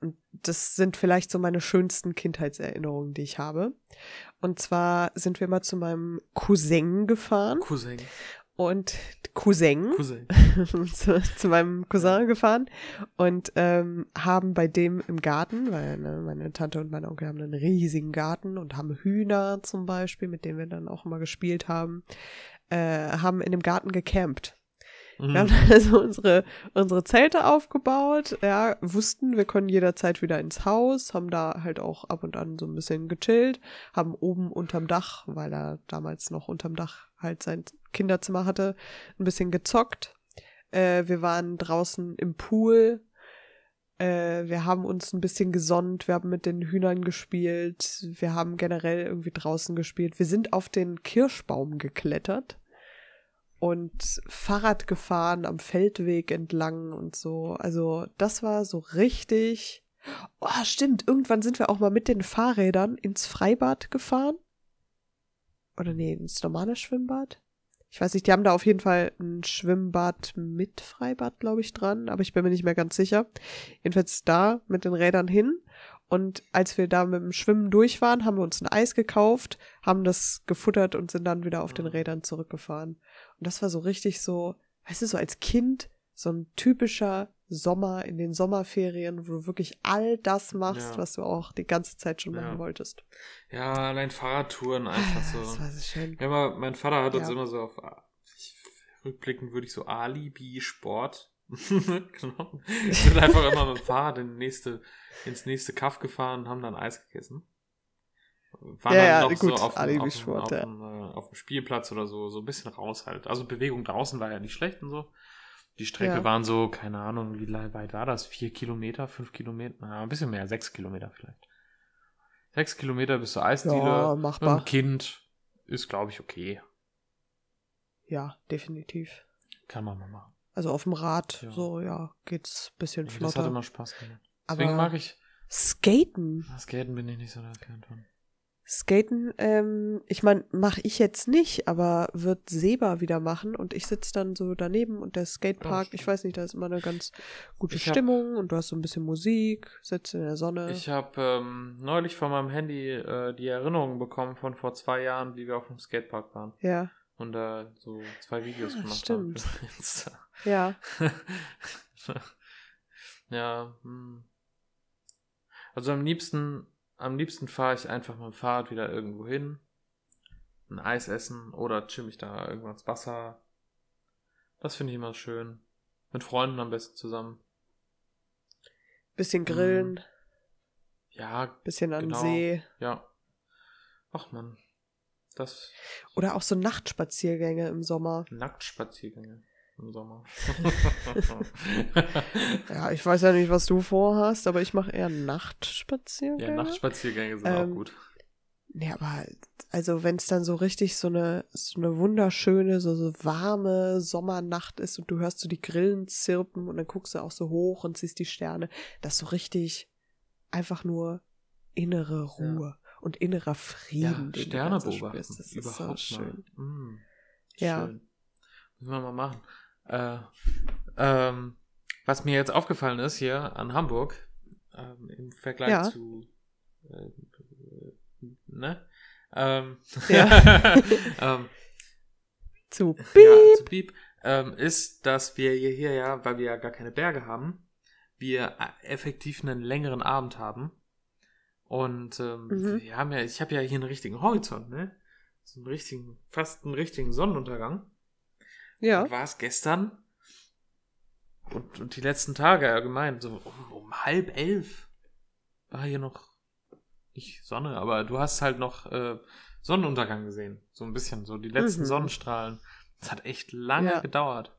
Und das sind vielleicht so meine schönsten Kindheitserinnerungen, die ich habe. Und zwar sind wir mal zu meinem Cousin gefahren Cousin. und Cousin. Cousin. zu, zu meinem Cousin gefahren und ähm, haben bei dem im Garten, weil ne, meine Tante und mein Onkel haben einen riesigen Garten und haben Hühner zum Beispiel, mit denen wir dann auch immer gespielt haben, äh, haben in dem Garten gecampt. Wir haben Mhm. also unsere, unsere Zelte aufgebaut, ja, wussten, wir können jederzeit wieder ins Haus, haben da halt auch ab und an so ein bisschen gechillt, haben oben unterm Dach, weil er damals noch unterm Dach halt sein Kinderzimmer hatte, ein bisschen gezockt. Äh, wir waren draußen im Pool. Äh, wir haben uns ein bisschen gesonnt, wir haben mit den Hühnern gespielt, wir haben generell irgendwie draußen gespielt. Wir sind auf den Kirschbaum geklettert und Fahrrad gefahren am Feldweg entlang und so. Also das war so richtig. Oh, stimmt. Irgendwann sind wir auch mal mit den Fahrrädern ins Freibad gefahren. Oder nee, ins normale Schwimmbad. Ich weiß nicht, die haben da auf jeden Fall ein Schwimmbad mit Freibad, glaube ich, dran, aber ich bin mir nicht mehr ganz sicher. Jedenfalls da mit den Rädern hin. Und als wir da mit dem Schwimmen durch waren, haben wir uns ein Eis gekauft, haben das gefuttert und sind dann wieder auf den Rädern zurückgefahren. Und das war so richtig so, weißt du, so als Kind, so ein typischer Sommer in den Sommerferien, wo du wirklich all das machst, Ja. was du auch die ganze Zeit schon Ja. machen wolltest. Ja, allein Fahrradtouren einfach so. Das war so schön. Ja, mein Vater hat uns Ja. immer so auf, rückblickend würde ich so Alibi-Sport. genau. Sind einfach immer mit dem Fahrrad in nächste, ins nächste Kaff gefahren und haben dann Eis gegessen. Waren Ja, dann ja, noch gut, so auf, dem- auf, dem- auf, ja. dem, äh, auf dem Spielplatz oder so, so ein bisschen raus halt. Also Bewegung draußen war ja nicht schlecht und so. Die Strecke Ja. waren so, keine Ahnung, wie weit war das? Vier Kilometer, fünf Kilometer? Na, ein bisschen mehr, sechs Kilometer vielleicht. Sechs Kilometer bis zur Eisdiele. Ja, machbar. einem Kind ist, glaube ich, okay. Ja, definitiv. Kann man mal machen. Also auf dem Rad, Ja. so, ja, geht's ein bisschen Das hat flotter. immer Spaß gemacht. Aber Deswegen mag ich. Skaten. Skaten bin ich nicht so der Fan von. Skaten, ähm, ich meine, mache ich jetzt nicht, aber wird Seba wieder machen und ich sitze dann so daneben und der Skatepark, Ja, ich weiß nicht, da ist immer eine ganz gute Ich hab- Stimmung und du hast so ein bisschen Musik, sitzt in der Sonne. Ich habe ähm, neulich von meinem Handy äh, die Erinnerung bekommen von vor zwei Jahren, wie wir auf dem Skatepark waren. ja, Und da so zwei Videos Ah, gemacht stimmt. haben. ja. ja. Hm. Also am liebsten, am liebsten fahre ich einfach mit dem Fahrrad wieder irgendwo hin, ein Eis essen oder chill mich da irgendwo ins Wasser. Das finde ich immer schön. Mit Freunden am besten zusammen. Bisschen grillen, Ja, bisschen an den genau. See. ja. Ach man. Das Oder auch so Nachtspaziergänge im Sommer. Nacktspaziergänge im Sommer. Ja, ich weiß ja nicht, was du vorhast, aber ich mache eher Nachtspaziergänge. ja, Nachtspaziergänge sind Ähm, auch gut. Nee, aber also wenn es dann so richtig so eine so eine wunderschöne, so, so warme Sommernacht ist und du hörst so die Grillen zirpen und dann guckst du auch so hoch und siehst die Sterne, das ist so richtig einfach nur innere Ruhe und innerer Frieden. Ja, Sterne beobachten. Das ist Überhaupt so mal. schön. Mm, Ja. Schön. Müssen wir mal machen. Äh, ähm, was mir jetzt aufgefallen ist hier an Hamburg, ähm, im Vergleich Ja. zu, äh, ne? Ähm, Ja. ähm, Zu ja, Piep. zu Piep, ähm, ist, dass wir hier, hier ja, weil wir ja gar keine Berge haben, wir äh, effektiv einen längeren Abend haben. Und ähm, Mhm. wir haben ja, ich habe ja hier einen richtigen Horizont, ne? So einen richtigen, fast einen richtigen Sonnenuntergang. Ja. War es gestern und, und die letzten Tage allgemein, so um, um halb elf war hier noch nicht Sonne, aber du hast halt noch äh, Sonnenuntergang gesehen. So ein bisschen, so die letzten Mhm. Sonnenstrahlen. Das hat echt lange Ja. gedauert.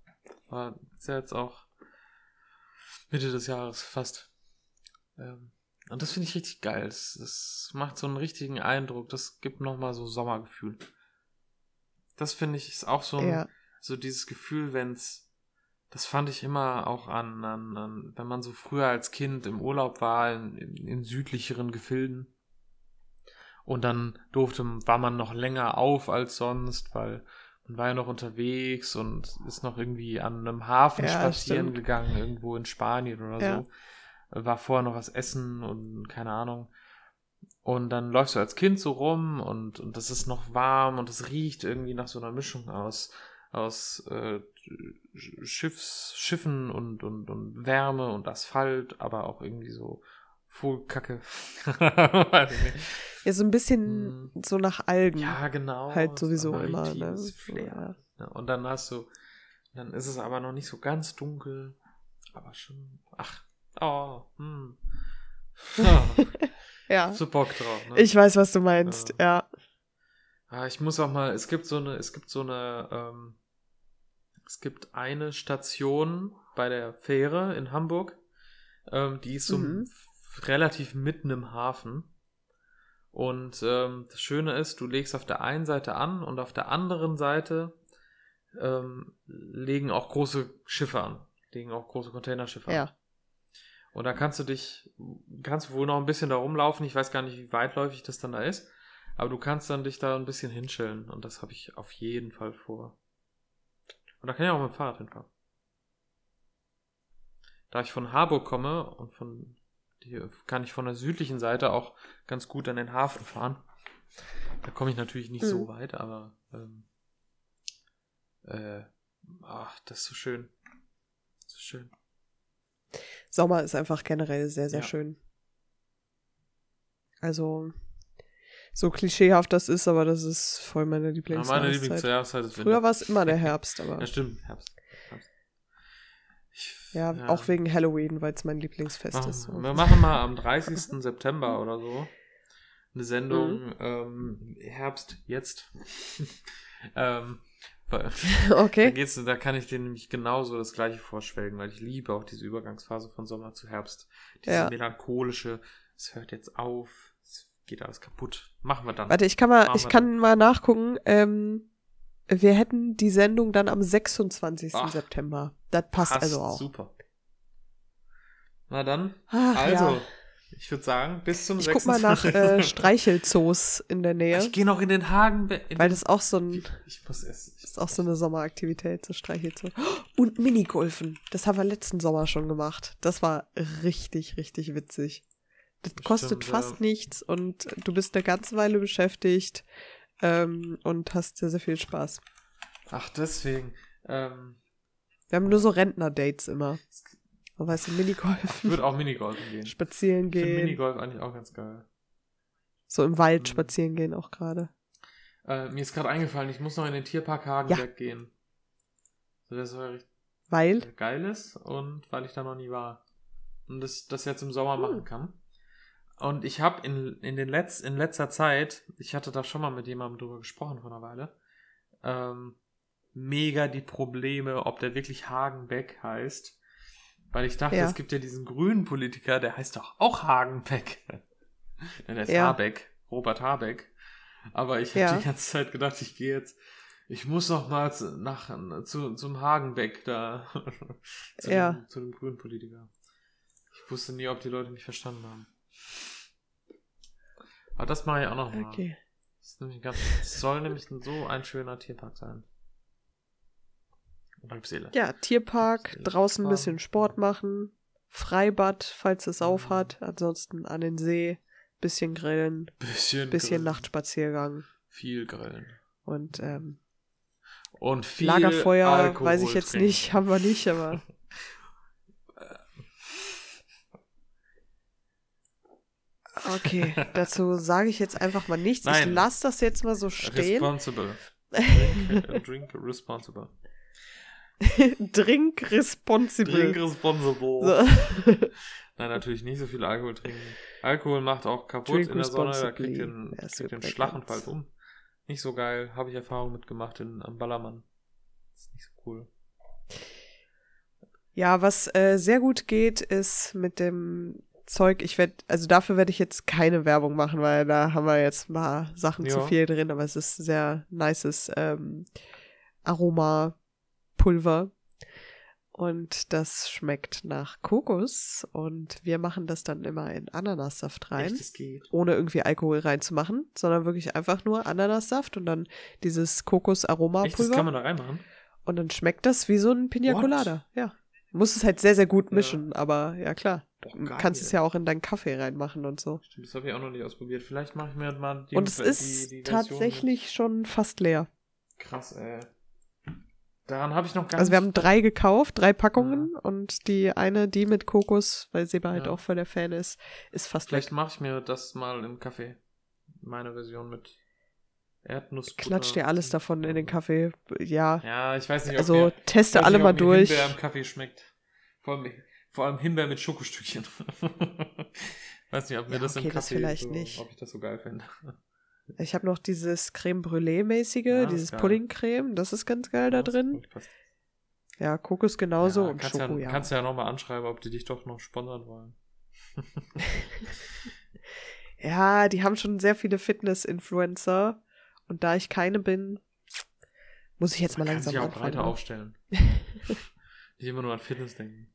Aber ist ja jetzt auch Mitte des Jahres fast. Ähm, und das finde ich richtig geil. Das, das macht so einen richtigen Eindruck. Das gibt nochmal so Sommergefühl. Das finde ich ist auch so ein, Ja. So dieses Gefühl, wenn's, das fand ich immer auch an, an, an wenn man so früher als Kind im Urlaub war, in, in, in südlicheren Gefilden. Und dann durfte, war man noch länger auf als sonst, weil man war ja noch unterwegs und ist noch irgendwie an einem Hafen Ja, spazieren stimmt. gegangen, irgendwo in Spanien oder Ja. so. War vorher noch was essen und keine Ahnung. Und dann läufst du als Kind so rum und, und das ist noch warm und es riecht irgendwie nach so einer Mischung aus, aus äh, Schiffs, Schiffen und, und, und Wärme und Asphalt, aber auch irgendwie so Vogelkacke. Ja, so ein bisschen Hm. so nach Algen. ja, genau. halt sowieso immer, ne? Ja, und dann hast du, dann ist es aber noch nicht so ganz dunkel, aber schon, ach, oh, hm. Ja, Ja. so Bock drauf, ne? Ich weiß, was du meinst, ja. Ah, ich muss auch mal, es gibt so eine, es gibt so eine, ähm, es gibt eine Station bei der Fähre in Hamburg, ähm, die ist so Mhm. relativ mitten im Hafen. Und ähm, das Schöne ist, du legst auf der einen Seite an und auf der anderen Seite ähm, legen auch große Schiffe an, legen auch große Containerschiffe an. Ja. Und da kannst du dich, kannst wohl noch ein bisschen da rumlaufen. Ich weiß gar nicht, wie weitläufig das dann da ist. Aber du kannst dann dich da ein bisschen hinschillen. Und das habe ich auf jeden Fall vor. Und da kann ich auch mit dem Fahrrad hinfahren. Da ich von Harburg komme und von, die, kann ich von der südlichen Seite auch ganz gut an den Hafen fahren. Da komme ich natürlich nicht so Mhm. weit, aber ähm, äh, ach, das ist so schön. Das ist schön. Sommer ist einfach generell sehr, sehr Ja. schön. Also, so klischeehaft das ist, aber das ist voll meine Ja, Lieblingsjahreszeit. meine Lieblingsjahreszeit ist Früher war es immer der Herbst, aber Ja, stimmt. Herbst. Herbst. Ich, ja, auch wegen Halloween, weil es mein Lieblingsfest Machen, ist. Wir machen mal am 30. September oder so eine Sendung Mhm. ähm, Herbst jetzt. ähm, Okay. Da, geht's, da kann ich dir nämlich genauso das gleiche vorschwelgen, weil ich liebe auch diese Übergangsphase von Sommer zu Herbst. Diese Ja. melancholische, es hört jetzt auf, geht alles kaputt. Machen wir dann. Warte, ich kann mal, Machen ich kann mal nachgucken. Ähm, wir hätten die Sendung dann am 26. Ach. September. Das passt, also auch. Super. Na dann, Ach, also, ja. ich würde sagen, bis zum Ich guck mal nach 26. äh, Streichelzoos in der Nähe, Ich gehe noch in den Hagen. in weil das auch so ein, ich muss essen. Ich, ist auch so eine Sommeraktivität, so Streichelzoo. Und Minigolfen. Das haben wir letzten Sommer schon gemacht. Das war richtig, richtig witzig. Das kostet Stimmt, fast ja. nichts und du bist eine ganze Weile beschäftigt ähm, und hast sehr, sehr viel Spaß. ach, deswegen. Ähm, Wir haben nur so Rentner-Dates immer. So, Weißt du, ich Minigolfen, würde auch Minigolfen gehen. spazieren Ich finde gehen. Minigolf eigentlich auch ganz geil. So im Wald Mhm. spazieren gehen auch gerade. Äh, mir ist gerade eingefallen, ich muss noch in den Tierpark Hagenberg gehen. So, das war richtig Weil? geil ist und weil ich da noch nie war. Und das, das jetzt im Sommer machen kann. Und ich habe in, in, den Letz-, in letzter Zeit, ich hatte da schon mal mit jemandem drüber gesprochen vor einer Weile, ähm, mega die Probleme, ob der wirklich Hagenbeck heißt. Weil ich dachte, Ja. es gibt ja diesen grünen Politiker, der heißt doch auch Hagenbeck. Denn der ist Ja. Habeck, Robert Habeck. Aber ich habe Ja. die ganze Zeit gedacht, ich gehe jetzt, ich muss noch mal zu, nach, zu, zum Hagenbeck da. zu, Ja. dem, zu dem grünen Politiker. Ich wusste nie, ob die Leute mich verstanden haben. Aber das mache ich auch noch mal. Okay. Das, ganz, das soll nämlich so ein schöner Tierpark sein. Ja, Tierpark, draußen ein bisschen. Sport machen, Freibad, falls es auf Mhm. hat, ansonsten an den See, bisschen grillen, Bisschen, bisschen grillen. Nachtspaziergang Viel grillen. und ähm, Und viel Lagerfeuer Alkohol weiß ich jetzt trinken. nicht, haben wir nicht, aber okay, dazu sage ich jetzt einfach mal nichts. Ich Nein. lasse das jetzt mal so stehen. Responsible. Drink, äh, drink responsible. Drink responsible. Drink responsible. So. Nein, natürlich nicht so viel Alkohol trinken. Alkohol macht auch kaputt Drink in der Sonne, da kriegt ihr es kriegt Schlaganfall ganz- um. Nicht so geil, habe ich Erfahrung mitgemacht in, am Ballermann. ist nicht so cool. Ja, was äh, sehr gut geht, ist mit dem Zeug, ich werde, also dafür werde ich jetzt keine Werbung machen, weil da haben wir jetzt mal Sachen zu Ja. viel drin, aber es ist sehr nices ähm, Aroma-Pulver. Und das schmeckt nach Kokos und wir machen das dann immer in Ananassaft rein, Echt, geht. ohne irgendwie Alkohol reinzumachen, sondern wirklich einfach nur Ananassaft und dann dieses Echt, das Kokos-Aroma-Pulver. kann man da reinmachen? Und dann schmeckt das wie so ein Pina What? Colada. Ja. Musst es halt sehr, sehr gut Ja. mischen, aber ja klar. Boah, Du geil. kannst es ja auch in deinen Kaffee reinmachen und so. Stimmt, das habe ich auch noch nicht ausprobiert. Vielleicht mache ich mir mal die und es die- ist die Version tatsächlich schon fast leer. Mit. Krass, ey. Daran habe ich noch gar Also wir haben drei gekauft, drei Packungen und die eine, die mit Kokos, weil Seba halt Ja. auch voll der Fan ist, ist fast Vielleicht mache ich mir das mal im Kaffee. Meine Version mit Erdnussbutter. Klatsch dir alles davon in den Kaffee. Ja. Ja, ich weiß nicht, ob Also mir, teste alle nicht, mal durch. Himbeer im Kaffee schmeckt. Vor allem, vor allem Himbeer mit Schokostückchen. weiß nicht, ob mir Ja, das okay, im das Kaffee vielleicht so, nicht. ob ich das so geil finde. Ich habe noch dieses Creme Brûlée-mäßige, Ja, ist dieses. Puddingcreme, das ist ganz geil da Das drin. Ja, Kokos genauso ja, und kannst Schoko, ja, ja. Kannst ja nochmal anschreiben, ob die dich doch noch sponsern wollen. Ja, die haben schon sehr viele Fitness-Influencer. Und da ich keine bin, muss ich jetzt mal Man kann langsam sich auch anfangen. breiter aufstellen. Nicht immer nur an Fitness denken.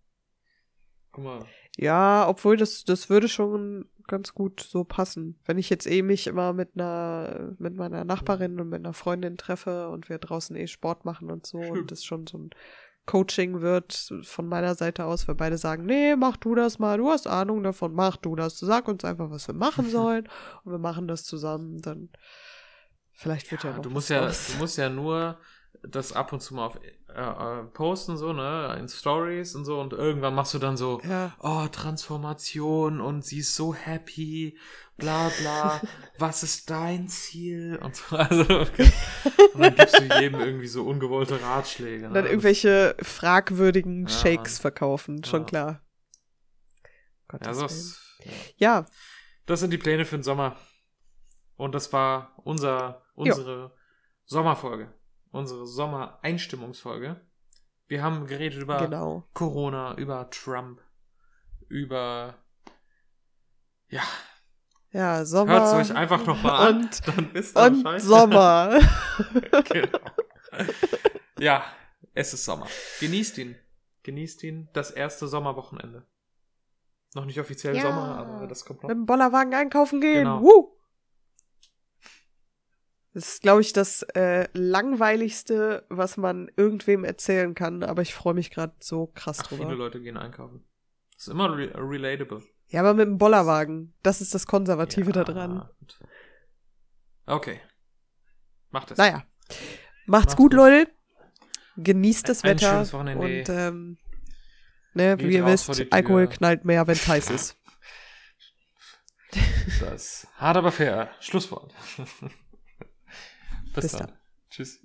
Guck mal. Ja, obwohl das, das würde schon ganz gut so passen. Wenn ich jetzt eh mich immer mit einer, mit meiner Nachbarin und mit einer Freundin treffe und wir draußen eh Sport machen und so Stimmt. und das schon so ein Coaching wird von meiner Seite aus, weil beide sagen, nee, mach du das mal, du hast Ahnung davon, mach du das, sag uns einfach, was wir machen sollen und wir machen das zusammen, dann vielleicht wird ja, Ja, du musst ja, draus. du musst ja nur das ab und zu mal auf äh, äh, posten, so, ne, in Stories und so, und irgendwann machst du dann so, ja. oh, Transformation und sie ist so happy, bla bla, was ist dein Ziel? Und so, also, und dann gibst du jedem irgendwie so ungewollte Ratschläge. Und Ne? dann irgendwelche fragwürdigen Ja. Shakes verkaufen, schon Ja. klar. ja, Gottes so Willen. ist, ja, das sind die Pläne für den Sommer. Und das war unser, unsere Sommerfolge. unsere Sommer-Einstimmungsfolge. Wir haben geredet über Genau. Corona, über Trump, über. Ja, Ja, Sommer. hört es euch einfach nochmal an. Und, dann wisst ihr und. Sommer. genau. Ja, es ist Sommer. Genießt ihn. Genießt ihn. Das erste Sommerwochenende. Noch nicht offiziell Ja. Sommer, aber das kommt noch. Mit dem Bollerwagen einkaufen gehen. Genau. Woo! Das ist, glaube ich, das äh, langweiligste, was man irgendwem erzählen kann, aber ich freue mich gerade so krass Ach, drüber. viele Leute gehen einkaufen. Das ist immer re relatable. Ja, aber mit dem Bollerwagen. Das ist das Konservative da dran. Okay. Macht es. Naja. Macht's Macht's gut, gut. Leute. Genießt das Ein Wetter. schönes Wochenende. Und ähm, ne, Geht wie ihr wisst. Alkohol knallt mehr, wenn es heiß ist. Das hart aber fair. Schlusswort. Bis, Bis dann. dann. Tschüss.